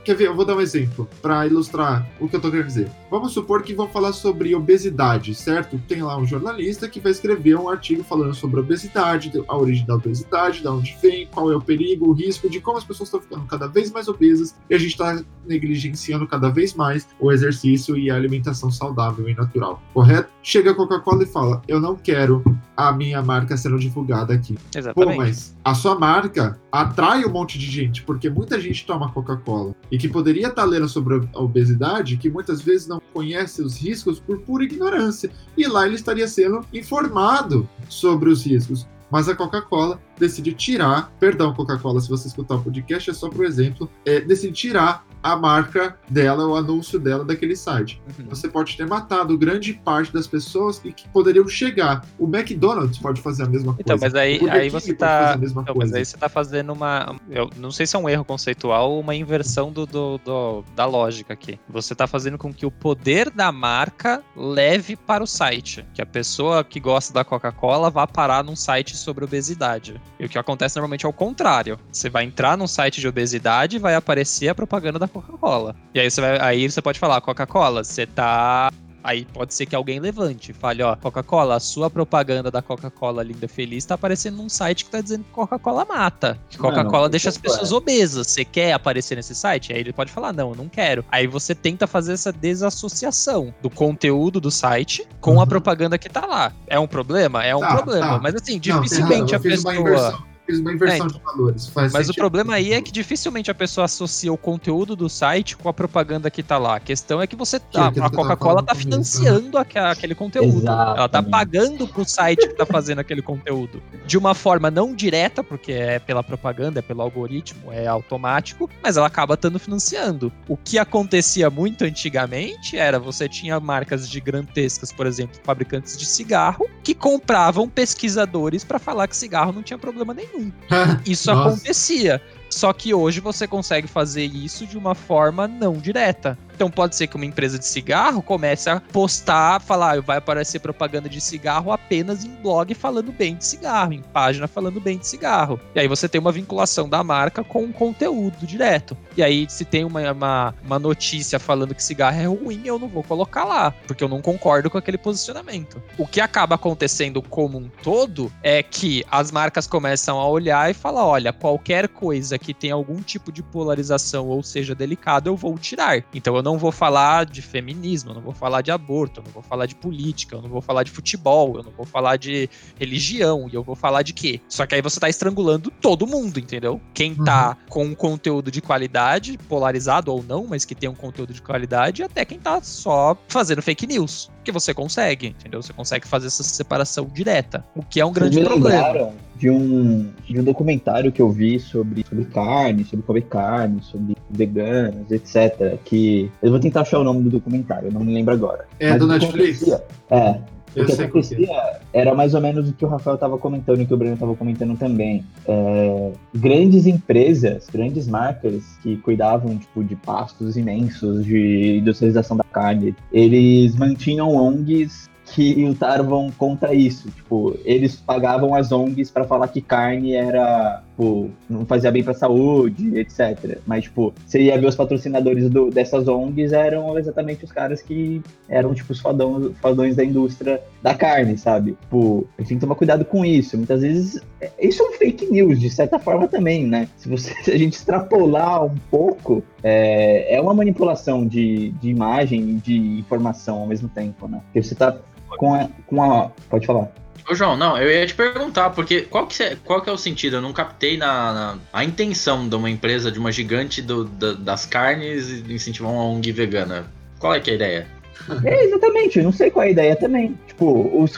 quer ver? Eu vou dar um exemplo para ilustrar o que eu tô querendo dizer. Vamos supor que vão falar sobre obesidade, certo? Tem lá um jornalista que vai escrever um artigo falando sobre obesidade, a origem da obesidade, de onde vem, qual é o perigo, o risco, de como as pessoas estão ficando cada vez mais obesas e a gente está negligenciando cada vez mais o exercício e a alimentação saudável e natural, correto? Chega a Coca-Cola e fala: Eu não quero a minha marca sendo divulgada aqui. Exatamente. Pô, mas a sua marca atrai um monte de gente, porque muita gente toma Coca-Cola e que poderia estar lendo sobre a obesidade, que muitas vezes não conhece os riscos por pura ignorância. E lá ele estaria sendo informado sobre os riscos. Mas a Coca-Cola decide tirar, perdão, Coca-Cola, se você escutar o podcast, é só por exemplo, é, decide tirar a marca dela, o anúncio dela daquele site. Uhum. Você pode ter matado grande parte das pessoas que, que poderiam chegar. O McDonald's pode fazer a mesma então, coisa. Então, mas aí, aí você tá. Então, mas aí você tá fazendo uma. Eu não sei se é um erro conceitual ou uma inversão do, do, do, da lógica aqui. Você tá fazendo com que o poder da marca leve para o site. Que a pessoa que gosta da Coca-Cola vá parar num site sobre obesidade. E o que acontece normalmente é o contrário. Você vai entrar num site de obesidade e vai aparecer a propaganda da Coca-Cola. E aí você, vai, aí você pode falar, Coca-Cola, você tá Aí pode ser que alguém levante, fale, ó, Coca-Cola, a sua propaganda da Coca-Cola linda feliz tá aparecendo num site que tá dizendo que Coca-Cola mata. Que Coca-Cola deixa as pessoas é. obesas. Você quer aparecer nesse site? Aí ele pode falar, não, eu não quero. Aí você tenta fazer essa desassociação do conteúdo do site com uhum. a propaganda que tá lá. É um problema? É um tá, problema. Tá. Mas assim, dificilmente não, a pessoa uma inversão é, de valores. mas sentido. o problema aí é que dificilmente a pessoa associa o conteúdo do site com a propaganda que tá lá. A questão é que você tá, a, a Coca-Cola tá financiando né? aquele conteúdo. Exatamente. Ela tá pagando pro site que tá fazendo aquele conteúdo. De uma forma não direta, porque é pela propaganda, é pelo algoritmo, é automático, mas ela acaba estando financiando. O que acontecia muito antigamente era você tinha marcas gigantescas, por exemplo, fabricantes de cigarro, que compravam pesquisadores para falar que cigarro não tinha problema nenhum. Isso acontecia. Só que hoje você consegue fazer isso de uma forma não direta. Então pode ser que uma empresa de cigarro comece a postar, falar, vai aparecer propaganda de cigarro apenas em blog falando bem de cigarro, em página falando bem de cigarro. E aí você tem uma vinculação da marca com o conteúdo direto. E aí, se tem uma, uma, uma notícia falando que cigarro é ruim, eu não vou colocar lá, porque eu não concordo com aquele posicionamento. O que acaba acontecendo como um todo é que as marcas começam a olhar e falar: olha, qualquer coisa que tenha algum tipo de polarização ou seja delicado, eu vou tirar. Então eu não vou falar de feminismo, eu não vou falar de aborto, eu não vou falar de política, eu não vou falar de futebol, eu não vou falar de religião, e eu vou falar de quê? Só que aí você tá estrangulando todo mundo, entendeu? Quem tá com um conteúdo de qualidade, polarizado ou não, mas que tem um conteúdo de qualidade, até quem tá só fazendo fake news. Que você consegue, entendeu? Você consegue fazer essa separação direta. O que é um grande Vocês me problema. lembraram de um, de um documentário que eu vi sobre, sobre carne, sobre comer carne, sobre veganos, etc. Que. Eu vou tentar achar o nome do documentário, eu não me lembro agora. É Mas do Netflix? É. Eu O que que é. acontecia era mais ou menos o que o Rafael estava comentando e o que o Breno estava comentando também. É, grandes empresas, grandes marcas que cuidavam tipo, de pastos imensos de industrialização da carne, eles mantinham ONGs que lutavam contra isso. Tipo, eles pagavam as ONGs para falar que carne era, tipo, não fazia bem para a saúde, etc. Mas, tipo, você ia ver os patrocinadores do- dessas ONGs eram exatamente os caras que eram, tipo, os fadões, fadões da indústria da carne, sabe? Tipo, a gente tem que tomar cuidado com isso. Muitas vezes, é- isso é um fake news, de certa forma também, né? Se, você, se a gente extrapolar um pouco, é, é uma manipulação de, de imagem e de informação ao mesmo tempo, né? Porque você tá com a, com a... Pode falar. Ô, João, não, eu ia te perguntar, porque qual que, é, qual que é o sentido? Eu não captei na, na- a intenção de uma empresa, de uma gigante do- da- das carnes e incentivar uma ONG vegana. Qual é que é a ideia? É, exatamente, eu não sei qual é a ideia também. Tipo, os,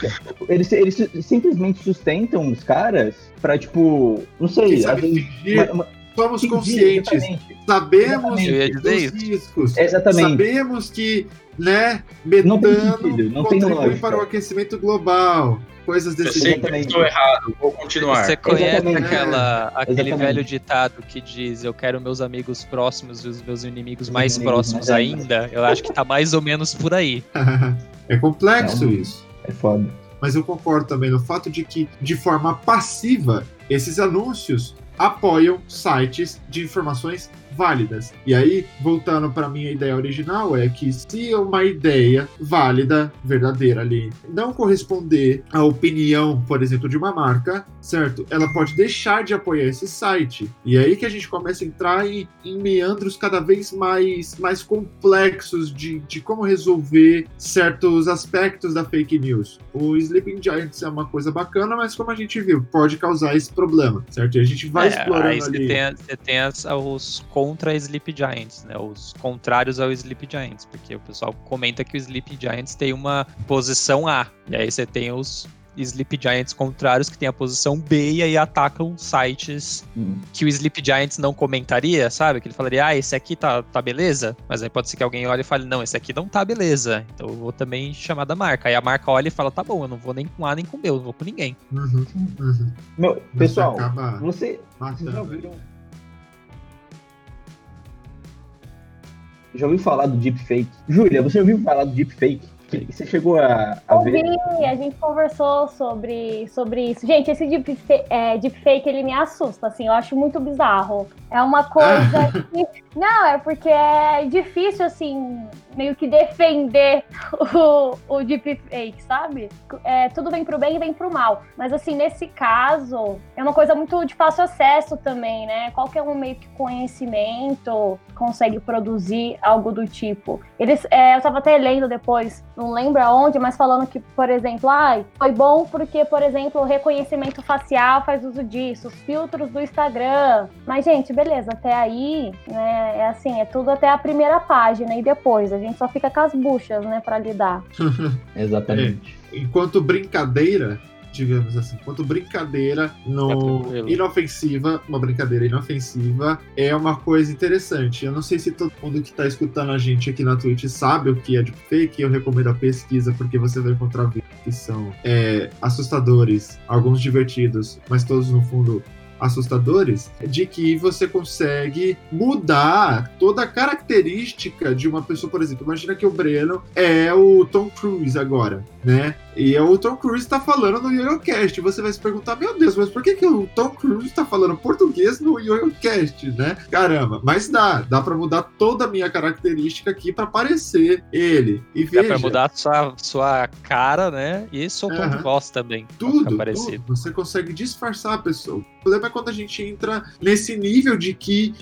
eles, eles simplesmente sustentam os caras pra, tipo, não sei, sabe uma- uma- somos conscientes, exatamente. sabemos dos riscos, Exatamente. sabemos que, né, Não tem metano sentido, não tem lógica. para o aquecimento global, coisas Eu desse sei tipo. que eu estou errado, vou continuar. Você conhece Exatamente. aquela, aquele Exatamente. velho ditado que diz: Eu quero meus amigos próximos e os meus inimigos mais inimigos próximos mais ainda." Eu acho que tá mais ou menos por aí. é complexo Não. isso. É foda. Mas eu concordo também no fato de que, de forma passiva, esses anúncios apoiam sites de informações válidas. E aí, voltando para minha ideia original, é que se uma ideia válida, verdadeira ali, não corresponder à opinião, por exemplo, de uma marca, certo? Ela pode deixar de apoiar esse site. E aí que a gente começa a entrar em, em meandros cada vez mais, mais complexos de, de como resolver certos aspectos da fake news. O Sleeping Giants é uma coisa bacana, mas como a gente viu, pode causar esse problema, certo? E a gente vai É, aí explorando você ali. tem, você tem as- os contra Sleep Giants, né? Os contrários ao Sleep Giants, porque o pessoal comenta que o Sleep Giants tem uma posição A, e aí você tem os Sleep Giants contrários que tem a posição B e aí atacam sites Hum. que o Sleep Giants não comentaria, sabe? Que ele falaria, ah, esse aqui tá, tá beleza, mas aí pode ser que alguém olhe e fale, não, esse aqui não tá beleza, então eu vou também chamar da marca. Aí a marca olha e fala, tá bom, eu não vou nem com A nem com B, eu não vou com ninguém. Uhum, uhum. Meu, pessoal, você, vocês já ouviram. Já ouviu falar do deepfake? Júlia, você ouviu falar do deepfake? Você chegou a, a Ouvi, ver? a gente conversou sobre, sobre isso. Gente, esse deepfake, é, deepfake, ele me assusta, assim, eu acho muito bizarro. É uma coisa que... Não, é porque é difícil, assim, meio que defender o, o deepfake, sabe? É, tudo vem pro bem e vem pro mal. Mas, assim, nesse caso, é uma coisa muito de fácil acesso também, né? Qualquer um meio que conhecimento consegue produzir algo do tipo. Eles, é, eu tava até lendo depois, não lembro aonde, mas falando que, por exemplo, ai, foi bom porque, por exemplo, o reconhecimento facial faz uso disso, os filtros do Instagram. Mas, gente, beleza, até aí, né, é assim, é tudo até a primeira página e depois, a gente só fica com as buchas, né, pra lidar. Exatamente. enquanto brincadeira, digamos assim, enquanto brincadeira no tranquilo. inofensiva, uma brincadeira inofensiva, é uma coisa interessante. Eu não sei se todo mundo que está escutando a gente aqui na Twitch sabe o que é deepfake, eu recomendo a pesquisa porque você vai encontrar vídeos que são é, assustadores, alguns divertidos, mas todos no fundo assustadores, de que você consegue mudar toda a característica de uma pessoa, por exemplo, imagina que o Breno é o Tom Cruise agora, né? E o Tom Cruise tá falando no YoYoCast. Você vai se perguntar, meu Deus, mas por que, que o Tom Cruise tá falando português no YoYoCast, né? Caramba, mas dá, dá pra mudar toda a minha característica aqui pra parecer ele. E Dá veja, pra mudar sua, sua cara, né? E seu tom de voz também. tudo, tudo. Você consegue disfarçar a pessoa. Problema é quando a gente entra nesse nível de que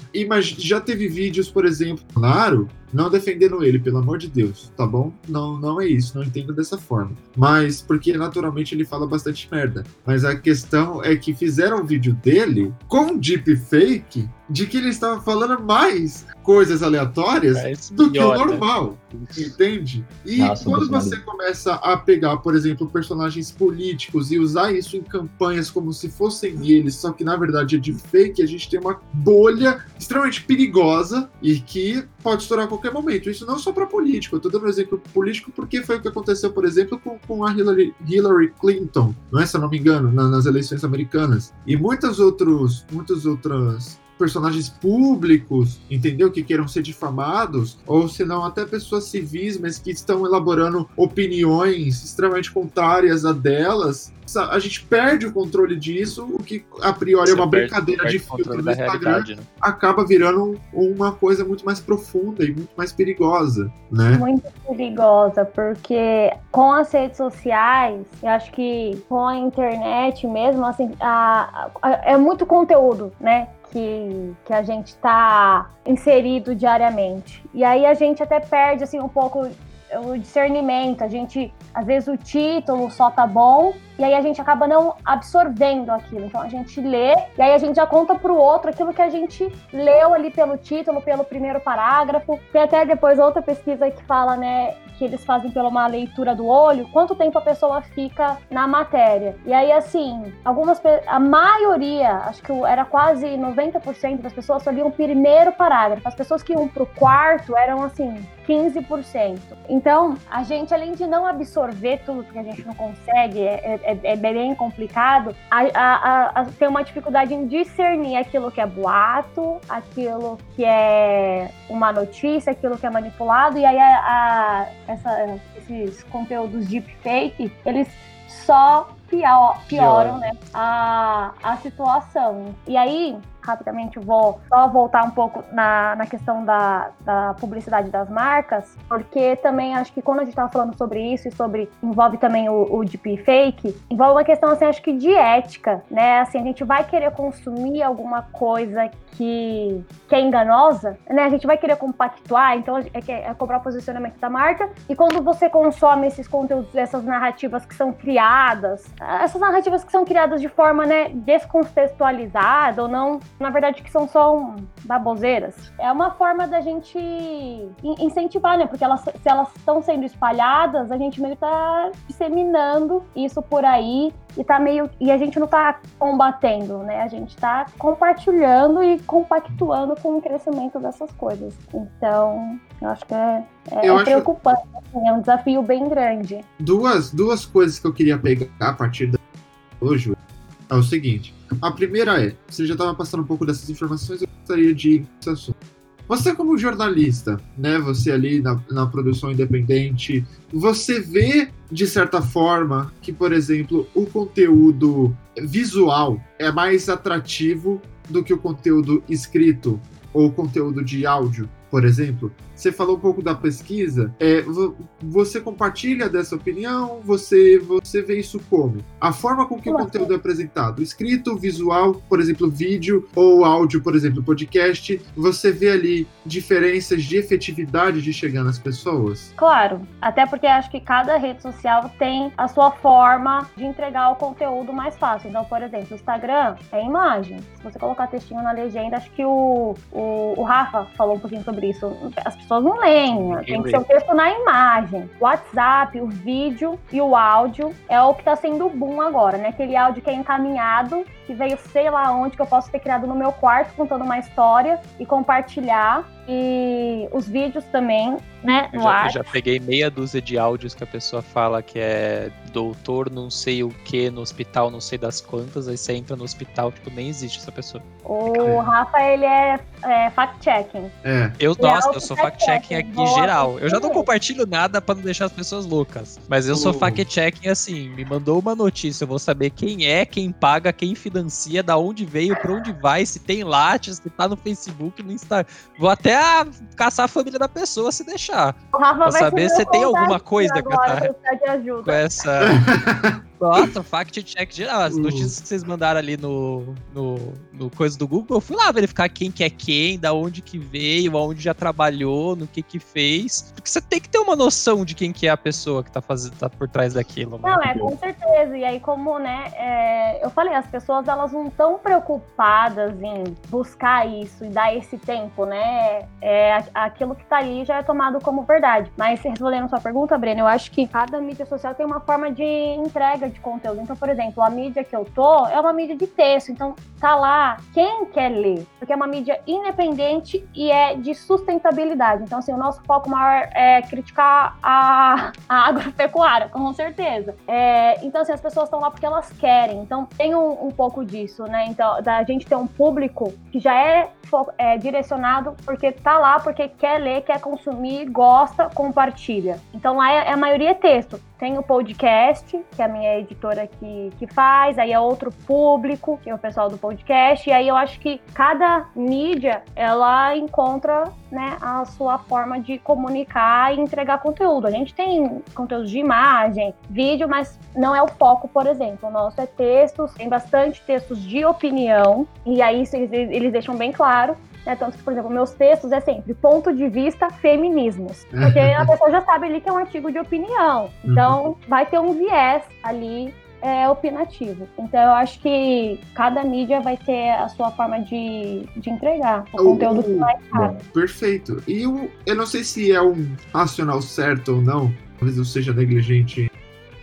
já teve vídeos, por exemplo, claro, não defendendo ele, pelo amor de Deus, tá bom? Não, não é isso, não entendo dessa forma. Mas porque naturalmente ele fala bastante merda. Mas a questão é que fizeram um vídeo dele com deepfake de que ele estava falando mais coisas aleatórias Parece do que o pior, né? normal, entende? E Nossa, quando você começa a pegar, por exemplo, personagens políticos e usar isso em campanhas como se fossem eles, só que na verdade é de fake, a gente tem uma bolha extremamente perigosa e que pode estourar a qualquer momento. Isso não só para político, eu tô dando um exemplo político porque foi o que aconteceu, por exemplo, com, com a Hillary, Hillary Clinton, não é, se eu não me engano, na- nas eleições americanas. E muitos outros, muitas outras personagens públicos, entendeu? Que queiram ser difamados, ou se não, até pessoas civis, mas que estão elaborando opiniões extremamente contrárias a delas. A gente perde o controle disso, o que a priori é Você uma perde- brincadeira perde de filtro do Instagram, né? acaba virando uma coisa muito mais profunda e muito mais perigosa, né? muito perigosa, porque com as redes sociais, eu acho que com a internet mesmo, assim, a- a- é muito conteúdo, né? Que, que a gente tá inserido diariamente. E aí a gente até perde assim um pouco o discernimento. A gente, às vezes, o título só tá bom, e aí a gente acaba não absorvendo aquilo. Então a gente lê, e aí a gente já conta pro outro aquilo que a gente leu ali pelo título, pelo primeiro parágrafo. Tem até depois outra pesquisa que fala, né, que eles fazem pela uma leitura do olho, quanto tempo a pessoa fica na matéria. E aí, assim, algumas a maioria, acho que era quase 90% das pessoas só liam o primeiro parágrafo. As pessoas que iam pro quarto eram, assim, 15%. Então, a gente, além de não absorver tudo, porque a gente não consegue, é, é- é bem complicado, a, a- a- tem uma dificuldade em discernir aquilo que é boato, aquilo que é uma notícia, aquilo que é manipulado, e aí essa- esses conteúdos deepfake, eles só pior- pioram né, a, a situação. E aí, rapidamente, vou só voltar um pouco na, na questão da, da publicidade das marcas, porque também acho que quando a gente estava falando sobre isso e sobre envolve também o, o deepfake, envolve uma questão assim, acho que de ética, né? Assim, a gente vai querer consumir alguma coisa que, que é enganosa, né? A gente vai querer compactuar, então é, é cobrar o posicionamento da marca. E quando você consome esses conteúdos, essas narrativas que são criadas, essas narrativas que são criadas de forma, né, descontextualizada ou não, na verdade que são só um, baboseiras, é uma forma da gente in- incentivar, né? Porque elas, se elas estão sendo espalhadas, a gente meio tá disseminando isso por aí e tá meio e a gente não tá combatendo, né? A gente tá compartilhando e compactuando com o crescimento dessas coisas. Então, eu acho que é, é, é acho- preocupante, assim, é um desafio bem grande. duas, duas coisas que eu queria pegar a partir da hoje é o seguinte. A primeira é, você já estava passando um pouco dessas informações, eu gostaria de ir nesse assunto. Você como jornalista, né, você ali na, na produção independente, você vê de certa forma que, por exemplo, o conteúdo visual é mais atrativo do que o conteúdo escrito ou conteúdo de áudio, por exemplo? Você falou um pouco da pesquisa. É, vo- você compartilha dessa opinião? Você, você vê isso como? A forma com que o conteúdo é apresentado, escrito, visual, por exemplo, vídeo ou áudio, por exemplo, podcast, você vê ali diferenças de efetividade de chegar nas pessoas? Claro, até porque acho que cada rede social tem a sua forma de entregar o conteúdo mais fácil. Então, por exemplo, o Instagram é imagem. Se você colocar textinho na legenda, acho que o, o, o Rafa falou um pouquinho sobre isso. As pessoas não leem, né? tem que ser o texto na imagem. O WhatsApp, o vídeo e o áudio é o que está sendo boom agora, né? Aquele áudio que é encaminhado, que veio sei lá onde, que eu posso ter criado no meu quarto contando uma história e compartilhar. E os vídeos também, né, Eu no já, ar. eu já peguei meia dúzia de áudios que a pessoa fala que é doutor não sei o que no hospital, não sei das quantas, aí você entra no hospital, tipo, nem existe essa pessoa. O Rafa, ele é, é fact-checking. É. Eu, E é nossa, algo eu sou é fact-checking check, aqui boa, geral. Eu já não compartilho nada pra não deixar as pessoas loucas. Mas eu sou Oh. fact-checking assim, me mandou uma notícia, eu vou saber quem é, quem paga, quem financia, da onde veio, pra onde vai, se tem lattes, se tá no Facebook, no Instagram. Vou até ah, caçar a família da pessoa se deixar. O Rafa Pra vai saber se tem alguma coisa, agora Com essa. Nossa, fact-check geral. As notícias que vocês mandaram ali no, no, no coisa do Google, eu fui lá verificar quem que é quem, da onde que veio, aonde já trabalhou, no que que fez. Porque você tem que ter uma noção de quem que é a pessoa que tá, fazendo, tá por trás daquilo. né? Não, é, com certeza. E aí, como, né, é, eu falei, as pessoas, elas não estão preocupadas em buscar isso e dar esse tempo, né? É, aquilo que tá ali já é tomado como verdade. Mas, respondendo a sua pergunta, Breno, eu acho que cada mídia social tem uma forma de entrega de conteúdo. Então, por exemplo, a mídia que eu tô é uma mídia de texto. Então, tá lá quem quer ler. Porque é uma mídia independente e é de sustentabilidade. Então, assim, o nosso foco maior é criticar a, a agropecuária, com certeza. É, então, assim, as pessoas estão lá porque elas querem. Então, tem um, um pouco disso, né? Então, da gente ter um público que já é, é direcionado porque tá lá, porque quer ler, quer consumir, gosta, compartilha. Então, lá é, a maioria é texto. Tem o podcast, que é a minha editora que, que faz, aí é outro público, que é o pessoal do podcast, e aí eu acho que cada mídia, ela encontra, né, a sua forma de comunicar e entregar conteúdo. A gente tem conteúdo de imagem, vídeo, mas não é o foco, por exemplo. O nosso é textos, tem bastante textos de opinião, e aí eles deixam bem claro. Né, tanto que, por exemplo, meus textos é sempre ponto de vista feminismos. Porque a pessoa já sabe ali que é um artigo de opinião. Então, vai ter um viés ali é, opinativo. Então, eu acho que cada mídia vai ter a sua forma de, de entregar o O- conteúdo que mais cabe. Perfeito. E eu, eu não sei se é um racional certo ou não, talvez eu seja negligente em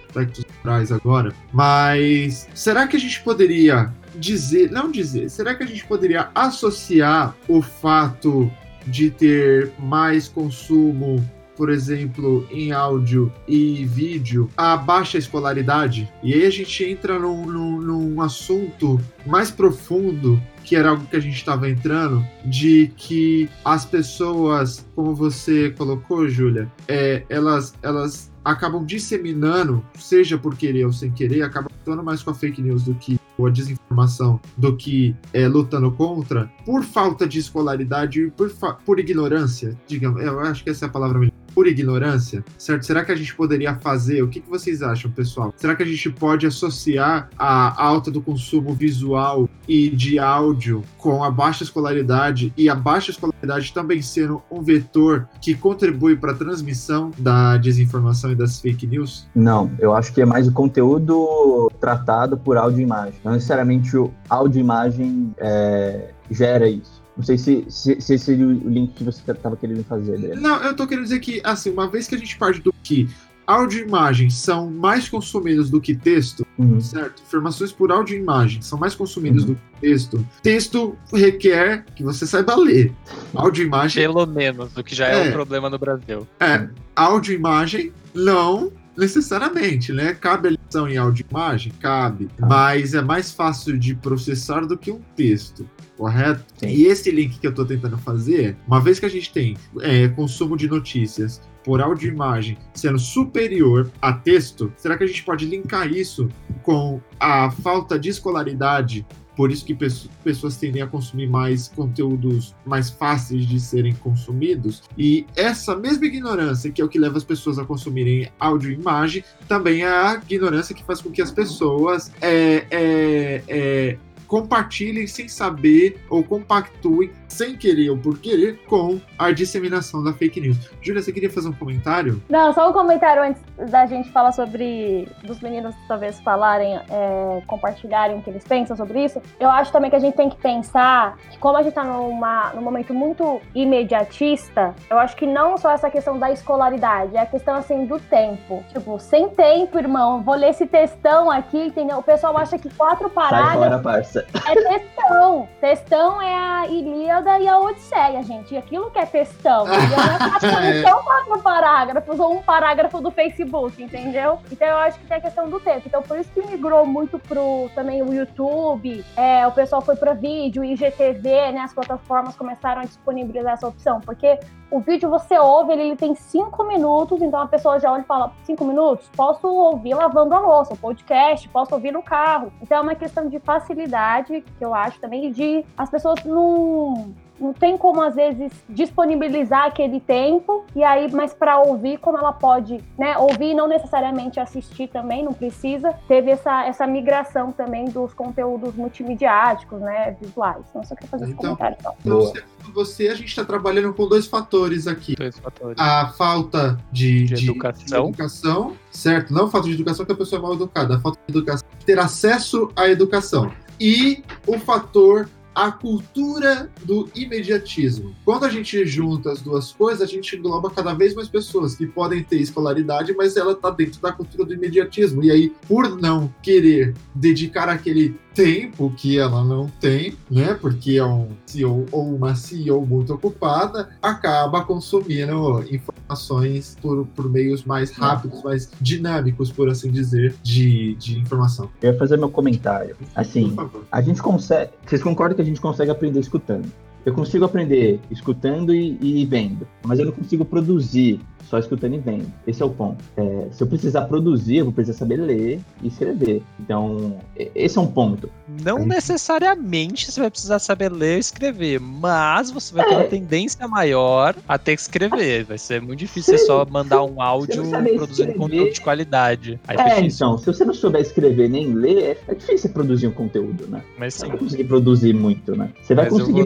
aspectos morais agora, mas será que a gente poderia dizer, não dizer, será que a gente poderia associar o fato de ter mais consumo por exemplo, em áudio e vídeo, a baixa escolaridade. E aí a gente entra num, num, num assunto mais profundo que era algo que a gente estava entrando, de que as pessoas, como você colocou, Júlia, é, elas, elas acabam disseminando, seja por querer ou sem querer, acabam lutando mais com a fake news do que ou a desinformação do que é, lutando contra, por falta de escolaridade e por, por ignorância, digamos, eu acho que essa é a palavra melhor, por ignorância, certo? Será que a gente poderia fazer? O que, que vocês acham, pessoal? Será que a gente pode associar a alta do consumo visual e de áudio com a baixa escolaridade e a baixa escolaridade também sendo um vetor que contribui para a transmissão da desinformação e das fake news? Não, eu acho que é mais o conteúdo tratado por áudio e imagem. Não necessariamente o áudio e imagem é, gera isso. Não sei se, se, se esse seria o link que você estava querendo fazer, Adriano. Não, eu tô querendo dizer que, assim, uma vez que a gente parte do que áudio e imagem são mais consumidos do que texto, Uhum. certo? Informações por áudio e imagem são mais consumidas Uhum. do que texto. Texto requer que você saiba ler. Áudio e imagem Pelo menos, o que já é, É. um problema no Brasil. É, áudio e imagem não necessariamente, né? Cabe a lição em áudio e imagem? Cabe. Mas é mais fácil de processar do que um texto. Correto? Sim. E esse link que eu tô tentando fazer, uma vez que a gente tem é, consumo de notícias por áudio e imagem sendo superior a texto, será que a gente pode linkar isso com a falta de escolaridade por isso que pesso- pessoas tendem a consumir mais conteúdos mais fáceis de serem consumidos. E essa mesma ignorância, que é o que leva as pessoas a consumirem áudio e imagem, também é a ignorância que faz com que as pessoas é, é, é, compartilhem sem saber ou compactuem sem querer ou por querer com a disseminação da fake news. Júlia, você queria fazer um comentário? Não, só um comentário antes da gente falar sobre dos meninos talvez falarem, é, compartilharem o que eles pensam sobre isso. Eu acho também que a gente tem que pensar que como a gente tá numa, num momento muito imediatista, eu acho que não só essa questão da escolaridade, é a questão assim do tempo. Tipo, sem tempo, irmão, vou ler esse textão aqui, entendeu? O pessoal acha que quatro Sai parágrafos fora, parça. Nossa, É textão. Textão é a Ilíada e a Odisseia, gente. E aquilo que é textão. E são quatro parágrafos ou um parágrafo do Facebook, entendeu? Então eu acho que tem a questão do tempo. Então por isso que migrou muito pro também o YouTube, é, o pessoal foi para vídeo, IGTV, né? As plataformas começaram a disponibilizar essa opção. Porque o vídeo você ouve, ele, ele tem cinco minutos, então a pessoa já olha e fala: cinco minutos? Posso ouvir lavando a louça, o podcast, posso ouvir no carro. Então é uma questão de facilidade, que eu acho também, de as pessoas não. Não tem como, às vezes, disponibilizar aquele tempo, e aí, mas para ouvir, como ela pode, né, ouvir e não necessariamente assistir também, não precisa, teve essa, essa migração também dos conteúdos multimediáticos, né, visuais. Então, só queria fazer esse Então, comentário. Então. Então, você, a gente está trabalhando com dois fatores aqui. Dois fatores. A falta de, De de- educação. de educação, certo? Não a falta de educação que a pessoa é mal educada, a falta de educação, ter acesso à educação. E o fator a cultura do imediatismo. Quando a gente junta as duas coisas, a gente engloba cada vez mais pessoas que podem ter escolaridade, mas ela está dentro da cultura do imediatismo. E aí, por não querer dedicar aquele tempo que ela não tem, né? Porque é um CEO ou uma CEO muito ocupada, acaba consumindo informações por, por meios mais rápidos, mais dinâmicos, por assim dizer, de, de informação. eu ia fazer meu comentário. Assim, a gente consegue. Vocês concordam que a gente consegue aprender escutando? Eu consigo aprender escutando e, e vendo, mas eu não consigo produzir só escutando e vendo. Esse é o ponto. É, se eu precisar produzir, eu vou precisar saber ler e escrever. Então, e- esse é um ponto. Não Aí- necessariamente você vai precisar saber ler ou escrever, mas você vai ter É. uma tendência maior a ter que escrever. Vai ser muito difícil você só mandar um áudio produzindo escrever- conteúdo de qualidade. Aí é, É, difícil, então, se você não souber escrever nem ler, é difícil você produzir um conteúdo, né? mas Você sim. não vai conseguir produzir muito, né? Você vai Mas conseguir vou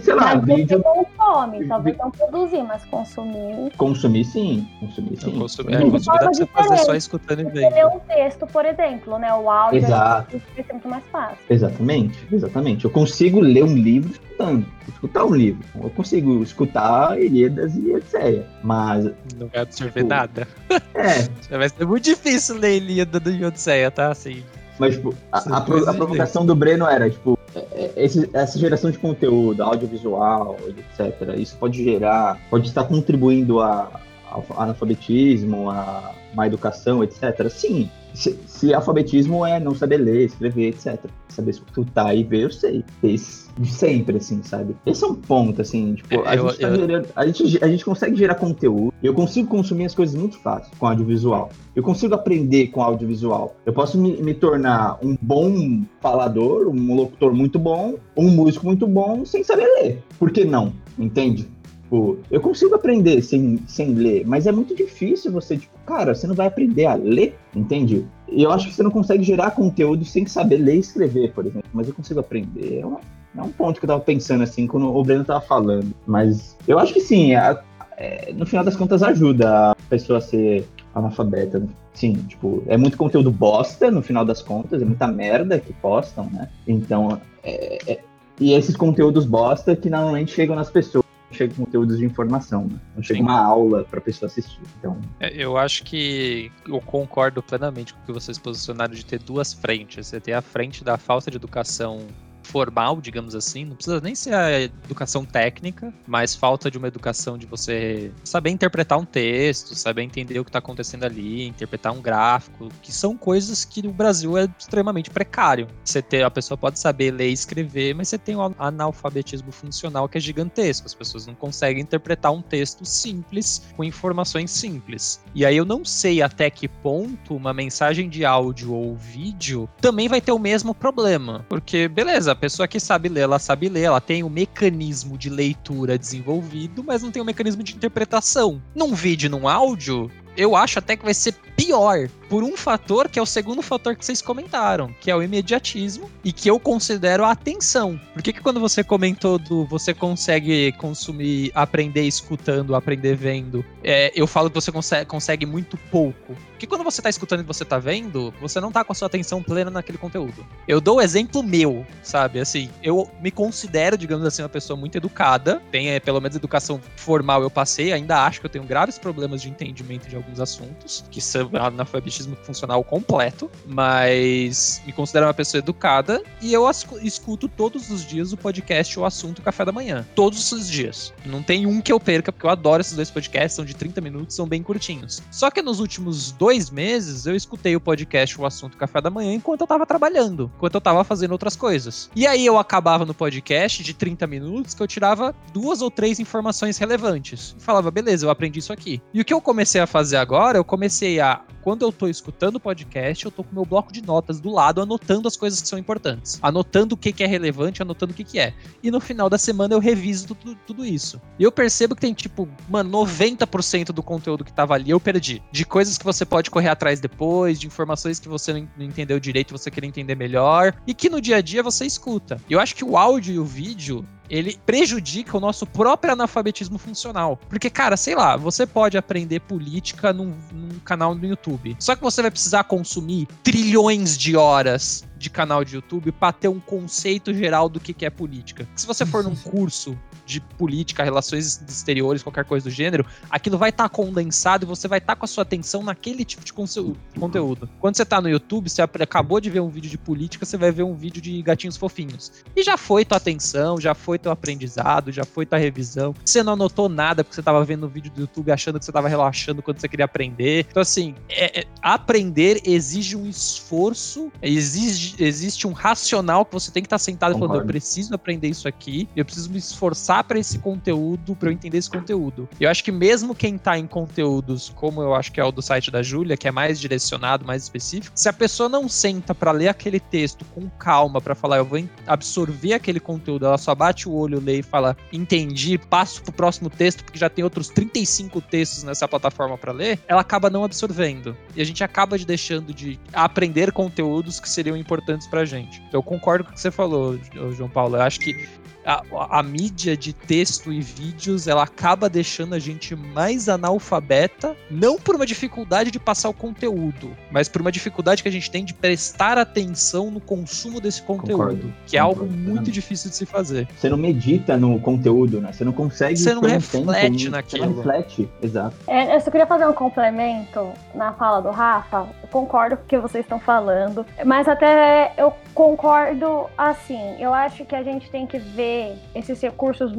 sei lá, Mas você vídeo. consome, talvez não produzir, mas consumir. Consumir sim, consumir Não sim. consumir, Sim. é, consumir dá pra você fazer só escutando e Você lê vendo. um texto, por exemplo, né? O áudio Exato. vai ser muito mais fácil. Exatamente, exatamente. Eu consigo ler um livro escutando, escutar um livro. Eu consigo escutar Ilíadas e etc. Mas, Não vai absorver Tipo, nada. é, Vai ser muito difícil ler Ilíada do Odisseia, tá? Assim, mas tipo, a, a, a provocação do Breno era, tipo, é, é, esse- essa geração de conteúdo, audiovisual, etc. Isso pode gerar, pode estar contribuindo a, ao analfabetismo, a má educação, etc. Sim, se, se alfabetismo é não saber ler, escrever, etc. Saber escutar e ver, eu sei. Esse, de sempre, assim, sabe? Esse é um ponto, assim, tipo, a, Eu- gente, tá eu- gerando, a, gente, a gente consegue gerar conteúdo, eu consigo consumir as coisas muito fácil com audiovisual. Eu consigo aprender com audiovisual. Eu posso me, me tornar um bom falador, um locutor muito bom, um músico muito bom, sem saber ler. Por que não? Entende? Tipo, eu consigo aprender sem, sem ler, mas é muito difícil você, tipo, cara, você não vai aprender a ler, entende? E eu acho que você não consegue gerar conteúdo sem saber ler e escrever, por exemplo. Mas eu consigo aprender. É, uma- é um ponto que eu tava pensando, assim, quando o Breno tava falando. Mas eu acho que sim, a- é, no final das contas ajuda a pessoa a ser analfabeta. Sim, tipo, é muito conteúdo bosta, no final das contas, é muita merda que postam, né? Então, é- é- e esses conteúdos bosta que normalmente chegam nas pessoas, chegam conteúdos de informação, né? Não chega Sim. uma aula pra pessoa assistir. Então, É, Eu acho que eu concordo plenamente com o que vocês posicionaram de ter duas frentes. Você tem a frente da falta de educação formal, digamos assim, não precisa nem ser a educação técnica, mas falta de uma educação de você saber interpretar um texto, saber entender o que está acontecendo ali, interpretar um gráfico, que são coisas que no Brasil é extremamente precário. Você ter, a pessoa pode saber ler e escrever, mas você tem um analfabetismo funcional que é gigantesco. As pessoas não conseguem interpretar um texto simples com informações simples. E aí eu não sei até que ponto uma mensagem de áudio ou vídeo também vai ter o mesmo problema. Porque, beleza, pessoa que sabe ler, ela sabe ler, ela tem o mecanismo de leitura desenvolvido, mas não tem o mecanismo de interpretação. Num vídeo num áudio, eu acho até que vai ser pior por um fator que é o segundo fator que vocês comentaram, que é o imediatismo e que eu considero a atenção. Por que, que quando você comentou do você consegue consumir, aprender escutando, aprender vendo, é, eu falo que você consegue, consegue muito pouco? Porque quando você tá escutando e você tá vendo, você não tá com a sua atenção plena naquele conteúdo. Eu dou o exemplo meu, sabe? Assim, eu me considero, digamos assim, uma pessoa muito educada, tem é, pelo menos educação formal eu passei, ainda acho que eu tenho graves problemas de entendimento de alguns assuntos, que são analfabetismo analfabetismo funcional completo, mas me considero uma pessoa educada e eu escuto todos os dias o podcast O Assunto Café da Manhã. Todos os dias. Não tem um que eu perca, porque eu adoro esses dois podcasts, são de 30 minutos, são bem curtinhos. Só que nos últimos dois meses eu escutei o podcast O Assunto Café da Manhã enquanto eu tava trabalhando, enquanto eu tava fazendo outras coisas. E aí eu acabava no podcast de 30 minutos que eu tirava duas ou três informações relevantes. E falava, beleza, eu aprendi isso aqui. E o que eu comecei a fazer agora, eu comecei a, quando eu tô escutando o podcast, eu tô com meu bloco de notas do lado, anotando as coisas que são importantes. Anotando o que, que é relevante, anotando o que, que é. E no final da semana eu reviso tudo, tudo isso. E eu percebo que tem, tipo, mano, 90% do conteúdo que tava ali eu perdi. De coisas que você pode correr atrás depois, de informações que você não entendeu direito, você quer entender melhor. E que no dia a dia você escuta. Eu acho que o áudio e o vídeo, ele prejudica o nosso próprio analfabetismo funcional. Porque, cara, sei lá, você pode aprender política num, num, canal no YouTube. Só que você vai precisar consumir trilhões de horas de canal de YouTube para ter um conceito geral do que, que é política. Se você for num curso de política, relações exteriores, qualquer coisa do gênero, aquilo vai estar tá condensado e você vai estar tá com a sua atenção naquele tipo de conteúdo. Quando você está no YouTube, você acabou de ver um vídeo de política, você vai ver um vídeo de gatinhos fofinhos. E já foi tua atenção, já foi teu aprendizado, já foi tua revisão. Você não anotou nada porque você estava vendo o vídeo do YouTube achando que você estava relaxando quando você queria aprender. Então, assim, é, é, aprender exige um esforço, exige, existe um racional que você tem que estar tá sentado Concordo. falando: eu preciso aprender isso aqui, eu preciso me esforçar para esse conteúdo, para eu entender esse conteúdo. Eu acho que mesmo quem tá em conteúdos, como eu acho que é o do site da Júlia, que é mais direcionado, mais específico, se a pessoa não senta para ler aquele texto com calma, para falar, eu vou absorver aquele conteúdo, ela só bate o olho, lê e fala, entendi, passo pro próximo texto, porque já tem outros 35 textos nessa plataforma para ler, ela acaba não absorvendo. E a gente acaba de deixando de aprender conteúdos que seriam importantes pra gente. Eu concordo com o que você falou, João Paulo. Eu acho que a, a, mídia de texto e vídeos ela acaba deixando a gente mais analfabeta, não por uma dificuldade de passar o conteúdo, mas por uma dificuldade que a gente tem de prestar atenção no consumo desse conteúdo, Concordo. que é algo muito difícil de se fazer. Você não medita no conteúdo, né? Você não consegue. Você não reflete tempo, naquilo. Você não reflete, exato. É, eu só queria fazer um complemento na fala do Rafa. Eu concordo com o que vocês estão falando, mas até eu concordo assim. Eu acho que a gente tem que ver esses recursos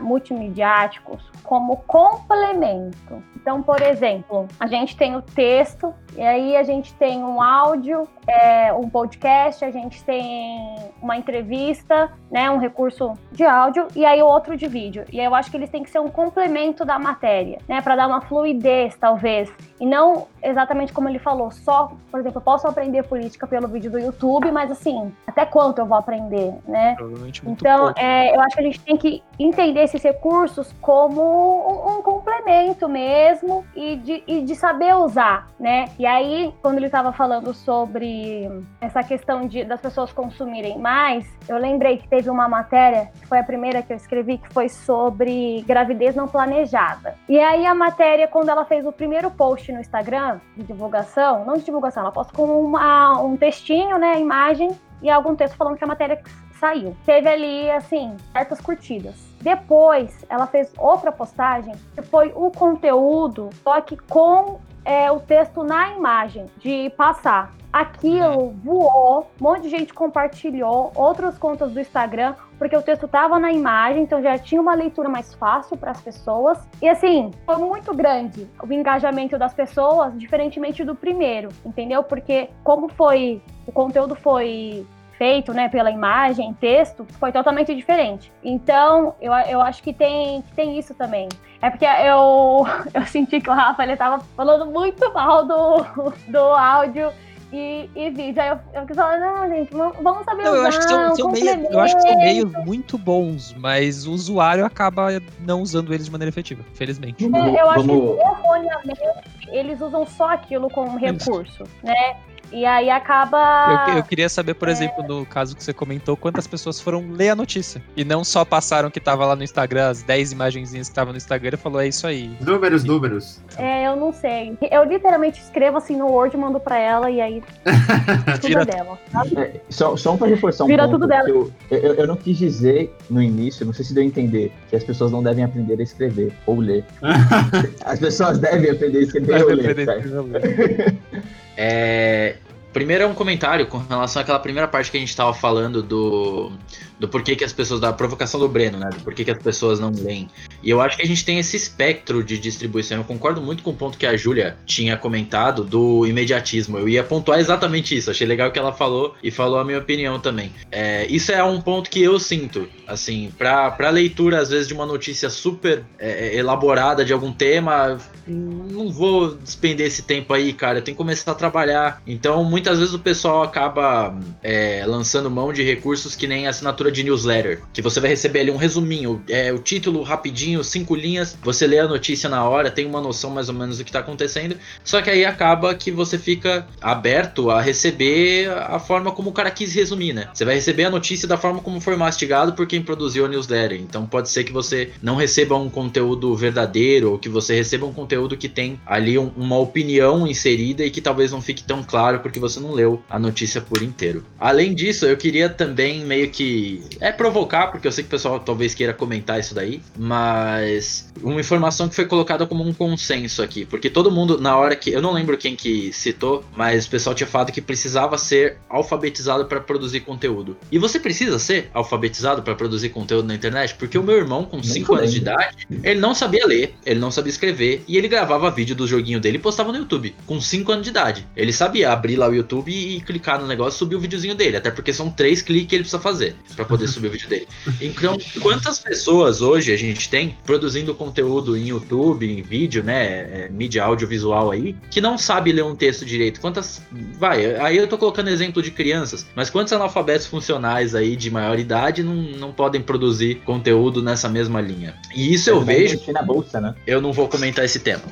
multimediáticos como complemento. Então, por exemplo, a gente tem o texto, e aí a gente tem um áudio, é, um podcast, a gente tem uma entrevista, né, um recurso de áudio, e aí outro de vídeo. E aí eu acho que eles têm que ser um complemento da matéria, né, para dar uma fluidez, talvez. E não exatamente como ele falou, só, por exemplo, eu posso aprender política pelo vídeo do YouTube, mas assim, até quanto eu vou aprender, né? Provavelmente muito então, é, eu acho que a gente tem que entender esses recursos como um, um complemento mesmo e de, e de, saber usar, né? E aí, quando ele estava falando sobre essa questão de, das pessoas consumirem mais, eu lembrei que teve uma matéria, que foi a primeira que eu escrevi, que foi sobre gravidez não planejada. E aí a matéria, quando ela fez o primeiro post no Instagram de divulgação, não de divulgação, ela posta com uma, um textinho, né, imagem e algum texto falando que a matéria saiu. Teve ali, assim, certas curtidas. Depois, ela fez outra postagem que foi o conteúdo, só que com é, o texto na imagem, de passar. Aquilo voou, um monte de gente compartilhou, outras contas do Instagram, porque o texto estava na imagem, então já tinha uma leitura mais fácil para as pessoas. E assim, foi muito grande o engajamento das pessoas, diferentemente do primeiro, entendeu? Porque como foi, o conteúdo foi feito, né, pela imagem, texto, foi totalmente diferente. Então, eu, eu acho que tem, que tem isso também. É porque eu, eu senti que o Rafa ele tava falando muito mal do, do áudio e, e vídeo. Aí eu, eu quis falar, não, gente, vamos saber não, usar, eu acho que são, são meio, Eu acho que são meios muito bons, mas o usuário acaba não usando eles de maneira efetiva, felizmente. É, eu acho vamos... que erroneamente eles usam só aquilo como recurso, né? E aí acaba. Eu, eu queria saber, por exemplo, no caso que você comentou, quantas pessoas foram ler a notícia. E não só passaram que tava lá no Instagram, as 10 imagenzinhas que estavam no Instagram e falou, é isso aí. Números, números. É, eu não sei. Eu literalmente escrevo assim no Word, mando pra ela e aí tudo Vira- é dela. É, só, só pra reforçar um Vira ponto, tudo dela. Eu, eu, eu não quis dizer no início, não sei se deu a entender, que as pessoas não devem aprender a escrever ou ler. As pessoas devem aprender a escrever ou ler. É, Primeiro é um comentário com relação àquela primeira parte que a gente tava falando do, do porquê que as pessoas. da provocação do Breno, né? Do porquê que as pessoas não leem. E eu acho que a gente tem esse espectro de distribuição. Eu concordo muito com o ponto que a Júlia tinha comentado do imediatismo. Eu ia pontuar exatamente isso. Achei legal que ela falou e falou a minha opinião também. É, isso é um ponto que eu sinto. Assim, pra, pra leitura, às vezes, de uma notícia super é, elaborada de algum tema, não vou despender esse tempo aí, cara. Eu tenho que começar a trabalhar. Então, muitas vezes o pessoal acaba é, lançando mão de recursos que nem assinatura de newsletter. Que você vai receber ali um resuminho, é, o título rapidinho, cinco linhas. Você lê a notícia na hora, tem uma noção mais ou menos do que tá acontecendo. Só que aí acaba que você fica aberto a receber a forma como o cara quis resumir, né? Você vai receber a notícia da forma como foi mastigado por quem produziu a newsletter. Então pode ser que você não receba um conteúdo verdadeiro ou que você receba um conteúdo que tem ali um- uma opinião inserida e que talvez não fique tão claro porque você não leu a notícia por inteiro. Além disso, eu queria também meio que é provocar, porque eu sei que o pessoal talvez queira comentar isso daí, mas uma informação que foi colocada como um consenso aqui, porque todo mundo na hora que eu não lembro quem que citou, mas o pessoal tinha falado que precisava ser alfabetizado para produzir conteúdo. E você precisa ser alfabetizado para produzir conteúdo na internet? Porque o meu irmão com Nem 5 anos de idade, ele não sabia ler, ele não sabia escrever e ele gravava vídeo do joguinho dele e postava no YouTube com 5 anos de idade. Ele sabia abrir lá o YouTube e clicar no negócio e subir o videozinho dele, até porque são três cliques que ele precisa fazer para poder subir o vídeo dele. Então, quantas pessoas hoje a gente tem produzindo conteúdo em YouTube, em vídeo, né, é, mídia audiovisual aí, que não sabe ler um texto direito? Quantas, vai, aí eu tô colocando exemplo de crianças, mas quantos analfabetos funcionais aí de maior idade não, não podem produzir conteúdo nessa mesma linha? E isso eu Vai vejo na bolsa, né? eu não vou comentar esse tema.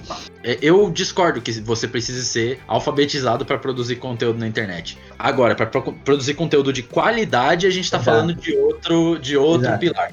É, Eu discordo que você precise ser alfabetizado para produzir conteúdo na internet. Agora, para produzir conteúdo de qualidade, a gente tá Exato. falando de outro, de outro Exato. pilar.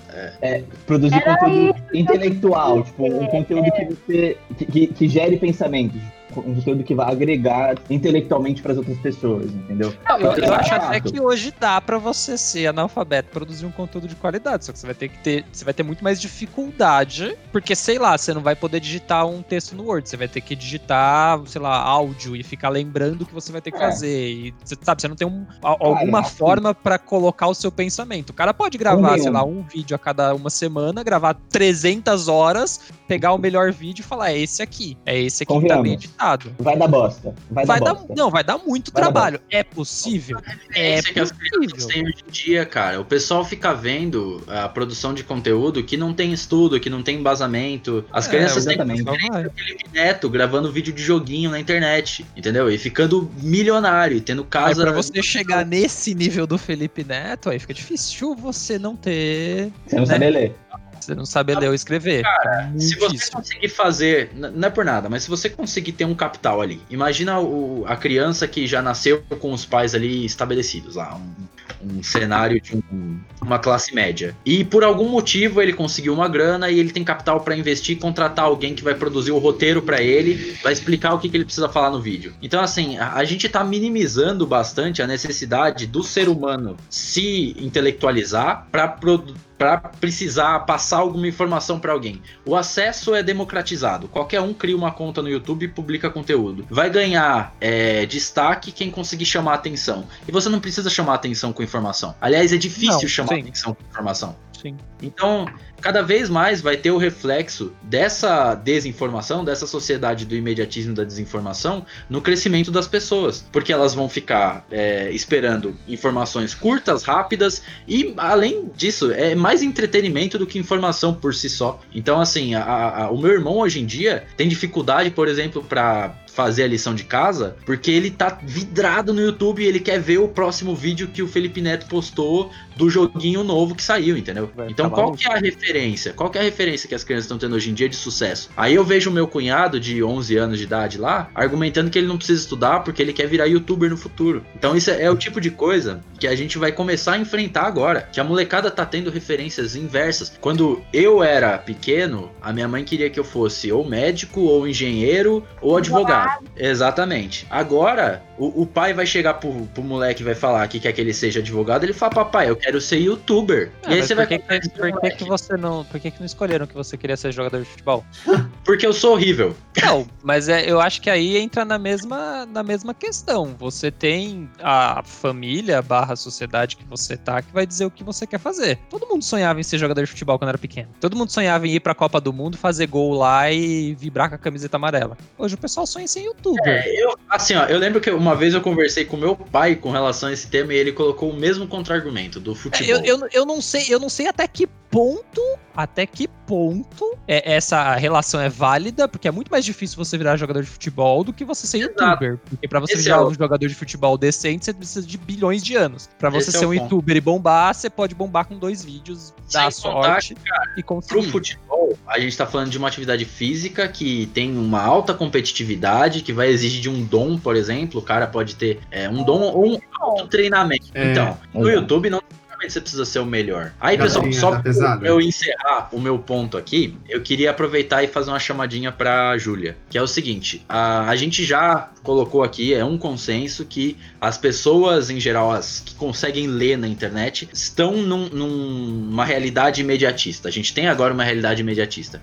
Produzir Era conteúdo intelectual, tipo, um É, conteúdo que você. Que, que, que gere pensamentos. Um conteúdo que vai agregar intelectualmente para as outras pessoas, entendeu? Eu, eu é acho até que hoje dá pra você ser analfabeto e produzir um conteúdo de qualidade. Só que você vai ter que ter. Você vai ter muito mais dificuldade. Porque, sei lá, você não vai poder digitar um texto no Word. Você vai ter que digitar, sei lá, áudio e ficar lembrando o que você vai ter que É. fazer. E você sabe, você não tem um- a- alguma assim- forma pra colocar o seu pensamento. O cara pode gravar, Convenhamos. sei lá, um vídeo a cada uma semana, gravar 300 horas, pegar o melhor vídeo e falar: é esse aqui. É esse aqui que tá bem Convenhamos. Editado. Vai dar bosta. Vai, Vai dar dar, bosta. não, vai dar muito Vai dar trabalho. É possível? É é que as crianças têm hoje em dia, cara. O pessoal fica vendo a produção de conteúdo que não tem estudo, que não tem embasamento. As É, crianças têm. Felipe Neto gravando vídeo de joguinho na internet, entendeu? E ficando milionário, e tendo Aí casa. pra você chegar nesse nível do Felipe Neto, aí fica difícil você não ter. Você não né? sabe ler. Você não saber ler ou escrever. Cara, Se você conseguir fazer, não é por nada, mas se você conseguir ter um capital ali, imagina o- a criança que já nasceu com os pais ali estabelecidos lá, um, um cenário de um- uma classe média. E por algum motivo ele conseguiu uma grana e ele tem capital pra investir, contratar alguém que vai produzir o roteiro pra ele, vai explicar o que, que ele precisa falar no vídeo. Então assim, a, a gente tá minimizando bastante a necessidade do ser humano se intelectualizar pra produ- para precisar passar alguma informação para alguém. O acesso é democratizado. Qualquer um cria uma conta no YouTube e publica conteúdo. Vai ganhar é, destaque quem conseguir chamar atenção. E você não precisa chamar atenção com informação. Aliás, é difícil Não, chamar sim. atenção com informação. Sim. Então, cada vez mais vai ter o reflexo dessa desinformação, dessa sociedade do imediatismo da desinformação no crescimento das pessoas. Porque elas vão ficar é, esperando informações curtas, rápidas e, além disso, é mais entretenimento do que informação por si só. Então, assim, a- a- o meu irmão hoje em dia tem dificuldade, por exemplo, para fazer a lição de casa, porque ele tá vidrado no YouTube e ele quer ver o próximo vídeo que o Felipe Neto postou do joguinho novo que saiu, entendeu? Vai Então qual maluco. que é a referência? Qual que é a referência que as crianças estão tendo hoje em dia de sucesso? Aí eu vejo o meu cunhado de 11 anos de idade lá, argumentando que ele não precisa estudar porque ele quer virar youtuber no futuro. Então isso é, é o tipo de coisa que a gente vai começar a enfrentar agora, que a molecada tá tendo referências inversas. Quando eu era pequeno, a minha mãe queria que eu fosse ou médico, ou engenheiro, ou advogado. Exatamente. Agora, o, o pai vai chegar pro, pro moleque e vai falar que quer que ele seja advogado, ele fala, papai, eu quero ser youtuber. Ah, e aí você por vai que, por que, que você não. Por que, que não escolheram que você queria ser jogador de futebol? Porque eu sou horrível. Não, mas é, eu acho que aí entra na mesma, na mesma questão. Você tem a família barra sociedade que você tá que vai dizer o que você quer fazer. Todo mundo sonhava em ser jogador de futebol quando era pequeno. Todo mundo sonhava em ir pra Copa do Mundo, fazer gol lá e vibrar com a camiseta amarela. Hoje o pessoal sonha em ser youtuber. É, eu, assim, ó, eu lembro que uma vez eu conversei com meu pai com relação a esse tema e ele colocou o mesmo contra-argumento do futebol. Eu, eu, eu não sei, eu não sei até que ponto, até que ponto é, essa relação é válida, porque é muito mais difícil você virar jogador de futebol do que você ser Exato. youtuber. Porque pra você Esse virar é o- um jogador de futebol decente, você precisa de bilhões de anos. Pra você Esse é ser o um ponto. youtuber e bombar, você pode bombar com dois vídeos, dar contar sorte e Pro conseguir. futebol, a gente tá falando de uma atividade física que tem uma alta competitividade, que vai exigir de um dom, por exemplo. Cara pode ter é, um dom ou um alto treinamento. É. Então, no. YouTube não necessariamente você precisa ser o melhor. Aí, Galerinha pessoal, só pesada. eu encerrar o meu ponto aqui, eu queria aproveitar e fazer uma chamadinha pra Júlia, que é o seguinte, a, a gente já colocou aqui, é um consenso que as pessoas, em geral, as que conseguem ler na internet, estão num- num- numa realidade imediatista. A gente tem agora uma realidade imediatista.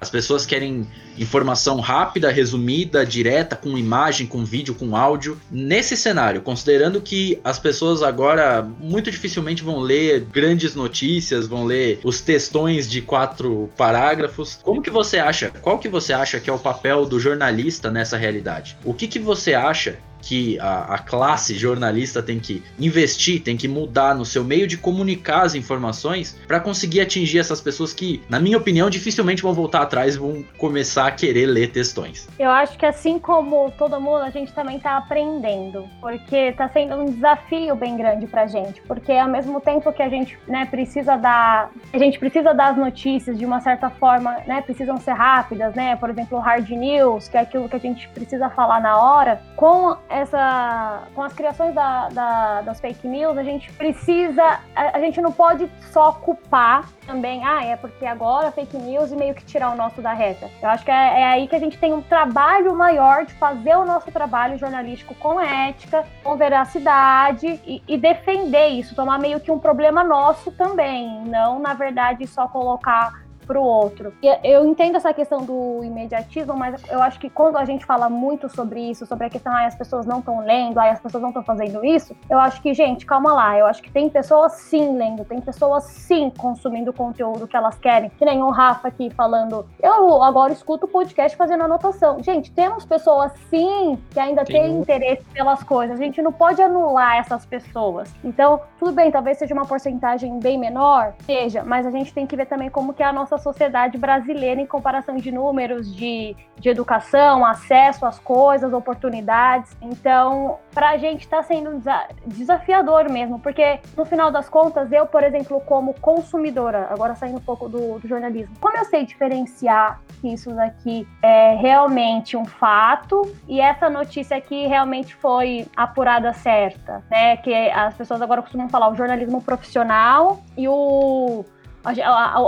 As pessoas querem informação rápida, resumida, direta, com imagem, com vídeo, com áudio. Nesse cenário, considerando que as pessoas agora muito dificilmente vão ler grandes notícias, vão ler os textões de quatro parágrafos, como que você acha? Qual que você acha que é o papel do jornalista nessa realidade? O que que você acha que a, a classe jornalista tem que investir, tem que mudar no seu meio de comunicar as informações para conseguir atingir essas pessoas que, na minha opinião, dificilmente vão voltar atrás e vão começar a querer ler textões. Eu acho que assim como todo mundo, a gente também tá aprendendo, porque tá sendo um desafio bem grande pra gente, porque ao mesmo tempo que a gente, né, precisa dar, a gente precisa dar as notícias de uma certa forma, né, precisam ser rápidas, né, por exemplo, hard news, que é aquilo que a gente precisa falar na hora, com essa, com as criações da, da- das fake news, a gente precisa, a, a gente não pode só culpar também, ah, é porque agora fake news e meio que tirar o nosso da reta. Eu acho que é, é aí que a gente tem um trabalho maior de fazer o nosso trabalho jornalístico com ética, com veracidade e, e defender isso, tomar meio que um problema nosso também, não, na verdade, só colocar pro outro. E Eu entendo essa questão do imediatismo, mas eu acho que quando a gente fala muito sobre isso, sobre a questão, ah, as pessoas não estão lendo, ah, as pessoas não estão fazendo isso, eu acho que, gente, calma lá, eu acho que tem pessoas sim lendo, tem pessoas sim consumindo o conteúdo que elas querem, que nem o Rafa aqui falando, eu agora escuto o podcast fazendo anotação. Gente, temos pessoas sim que ainda têm um- interesse pelas coisas, a gente não pode anular essas pessoas. Então, tudo bem, talvez seja uma porcentagem bem menor, seja, mas a gente tem que ver também como que é a nossa sociedade brasileira em comparação de números de, de educação, acesso às coisas, oportunidades. Então, pra gente tá sendo desa- desafiador mesmo, porque no final das contas, eu, por exemplo, como consumidora, agora saindo um pouco do, do jornalismo, como eu sei diferenciar que isso daqui é realmente um fato e essa notícia aqui realmente foi apurada certa, né? Que as pessoas agora costumam falar o jornalismo profissional e o a- a-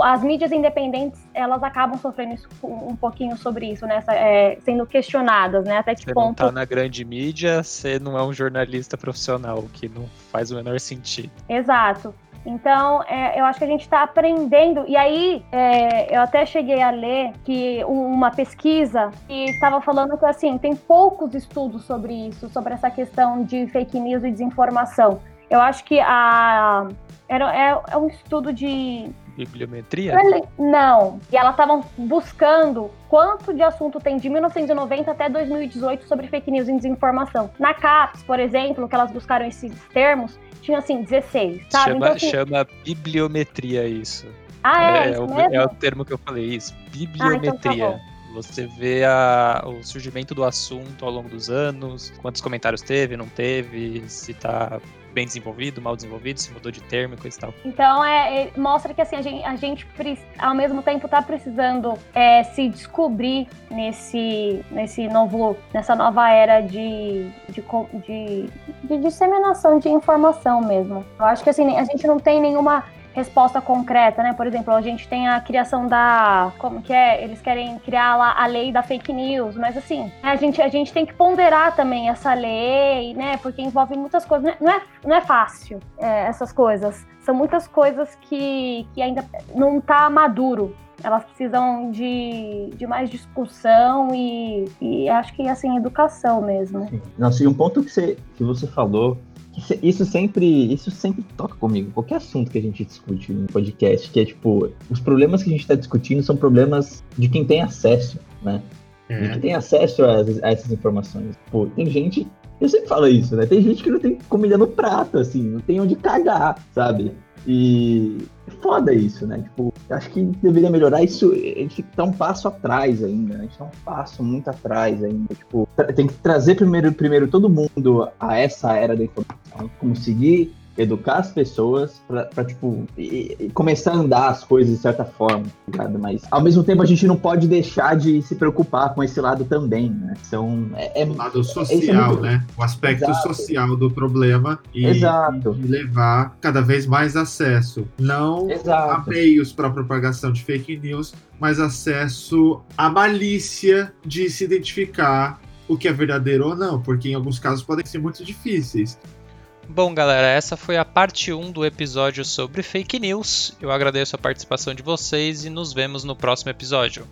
as mídias independentes elas acabam sofrendo um pouquinho sobre isso, né? É, sendo questionadas, né? Até que Você não ponto tá na grande mídia, você não é um jornalista profissional, o que não faz o menor sentido. Exato. Então, é, eu acho que a gente está aprendendo. E aí, é, eu até cheguei a ler que um- uma pesquisa que estava falando que assim tem poucos estudos sobre isso, sobre essa questão de fake news e desinformação. Eu acho que a era, é, é um estudo de Bibliometria? não. E elas estavam buscando quanto de assunto tem de 1990 até 2018 sobre fake news e desinformação. Na CAPES, por exemplo, que elas buscaram esses termos, tinha assim 16, sabe? Chama, então, assim, chama bibliometria isso. ah, é, é, isso o, é o termo que eu falei, isso. Ah, então tá Bibliometria. Você vê a, o surgimento do assunto ao longo dos anos, quantos comentários teve, não teve, se tá bem desenvolvido, mal desenvolvido, se mudou de termo e coisa e tal. Então, é, é, mostra que assim, a gente, a gente ao mesmo tempo está precisando é, se descobrir nesse, nesse novo, nessa nova era de, de, de, de disseminação de informação mesmo. Eu acho que assim, a gente não tem nenhuma resposta concreta, né? Por exemplo, a gente tem a criação da. Como que é? Eles querem criar lá a lei da fake news, mas assim, a gente, a gente tem que ponderar também essa lei, né? Porque envolve muitas coisas. Não é, não é fácil é, essas coisas. São muitas coisas que, que ainda não tá maduro. Elas precisam de, de mais discussão e, e acho que assim, educação mesmo. Sim. Nossa, e um ponto que você, que você falou isso sempre, isso sempre toca comigo. Qualquer assunto que a gente discute no podcast, que é tipo, os problemas que a gente está discutindo são problemas de quem tem acesso, né? É. De quem tem acesso a, a, essas informações. Pô, tem gente, eu sempre falo isso, né? Tem gente que não tem comida no prato, assim, não tem onde cagar, sabe? E é foda isso, né? Tipo, acho que deveria melhorar isso. A gente tá um passo atrás ainda. Né? A gente tá um passo muito atrás ainda. Tipo, tem que trazer primeiro, primeiro todo mundo a essa era da informação, conseguir educar as pessoas pra, pra tipo, e, e começar a andar as coisas de certa forma, tá ligado? Mas, ao mesmo tempo, a gente não pode deixar de se preocupar com esse lado também, né? São, é, é, o lado social, é muito... né? O aspecto Exato. social do problema e, e levar cada vez mais acesso. Não Exato. a meios para propagação de fake news, mas acesso à malícia de se identificar o que é verdadeiro ou não, porque em alguns casos podem ser muito difíceis. Bom, galera, essa foi a parte 1 do episódio sobre fake news. Eu agradeço a participação de vocês e nos vemos no próximo episódio.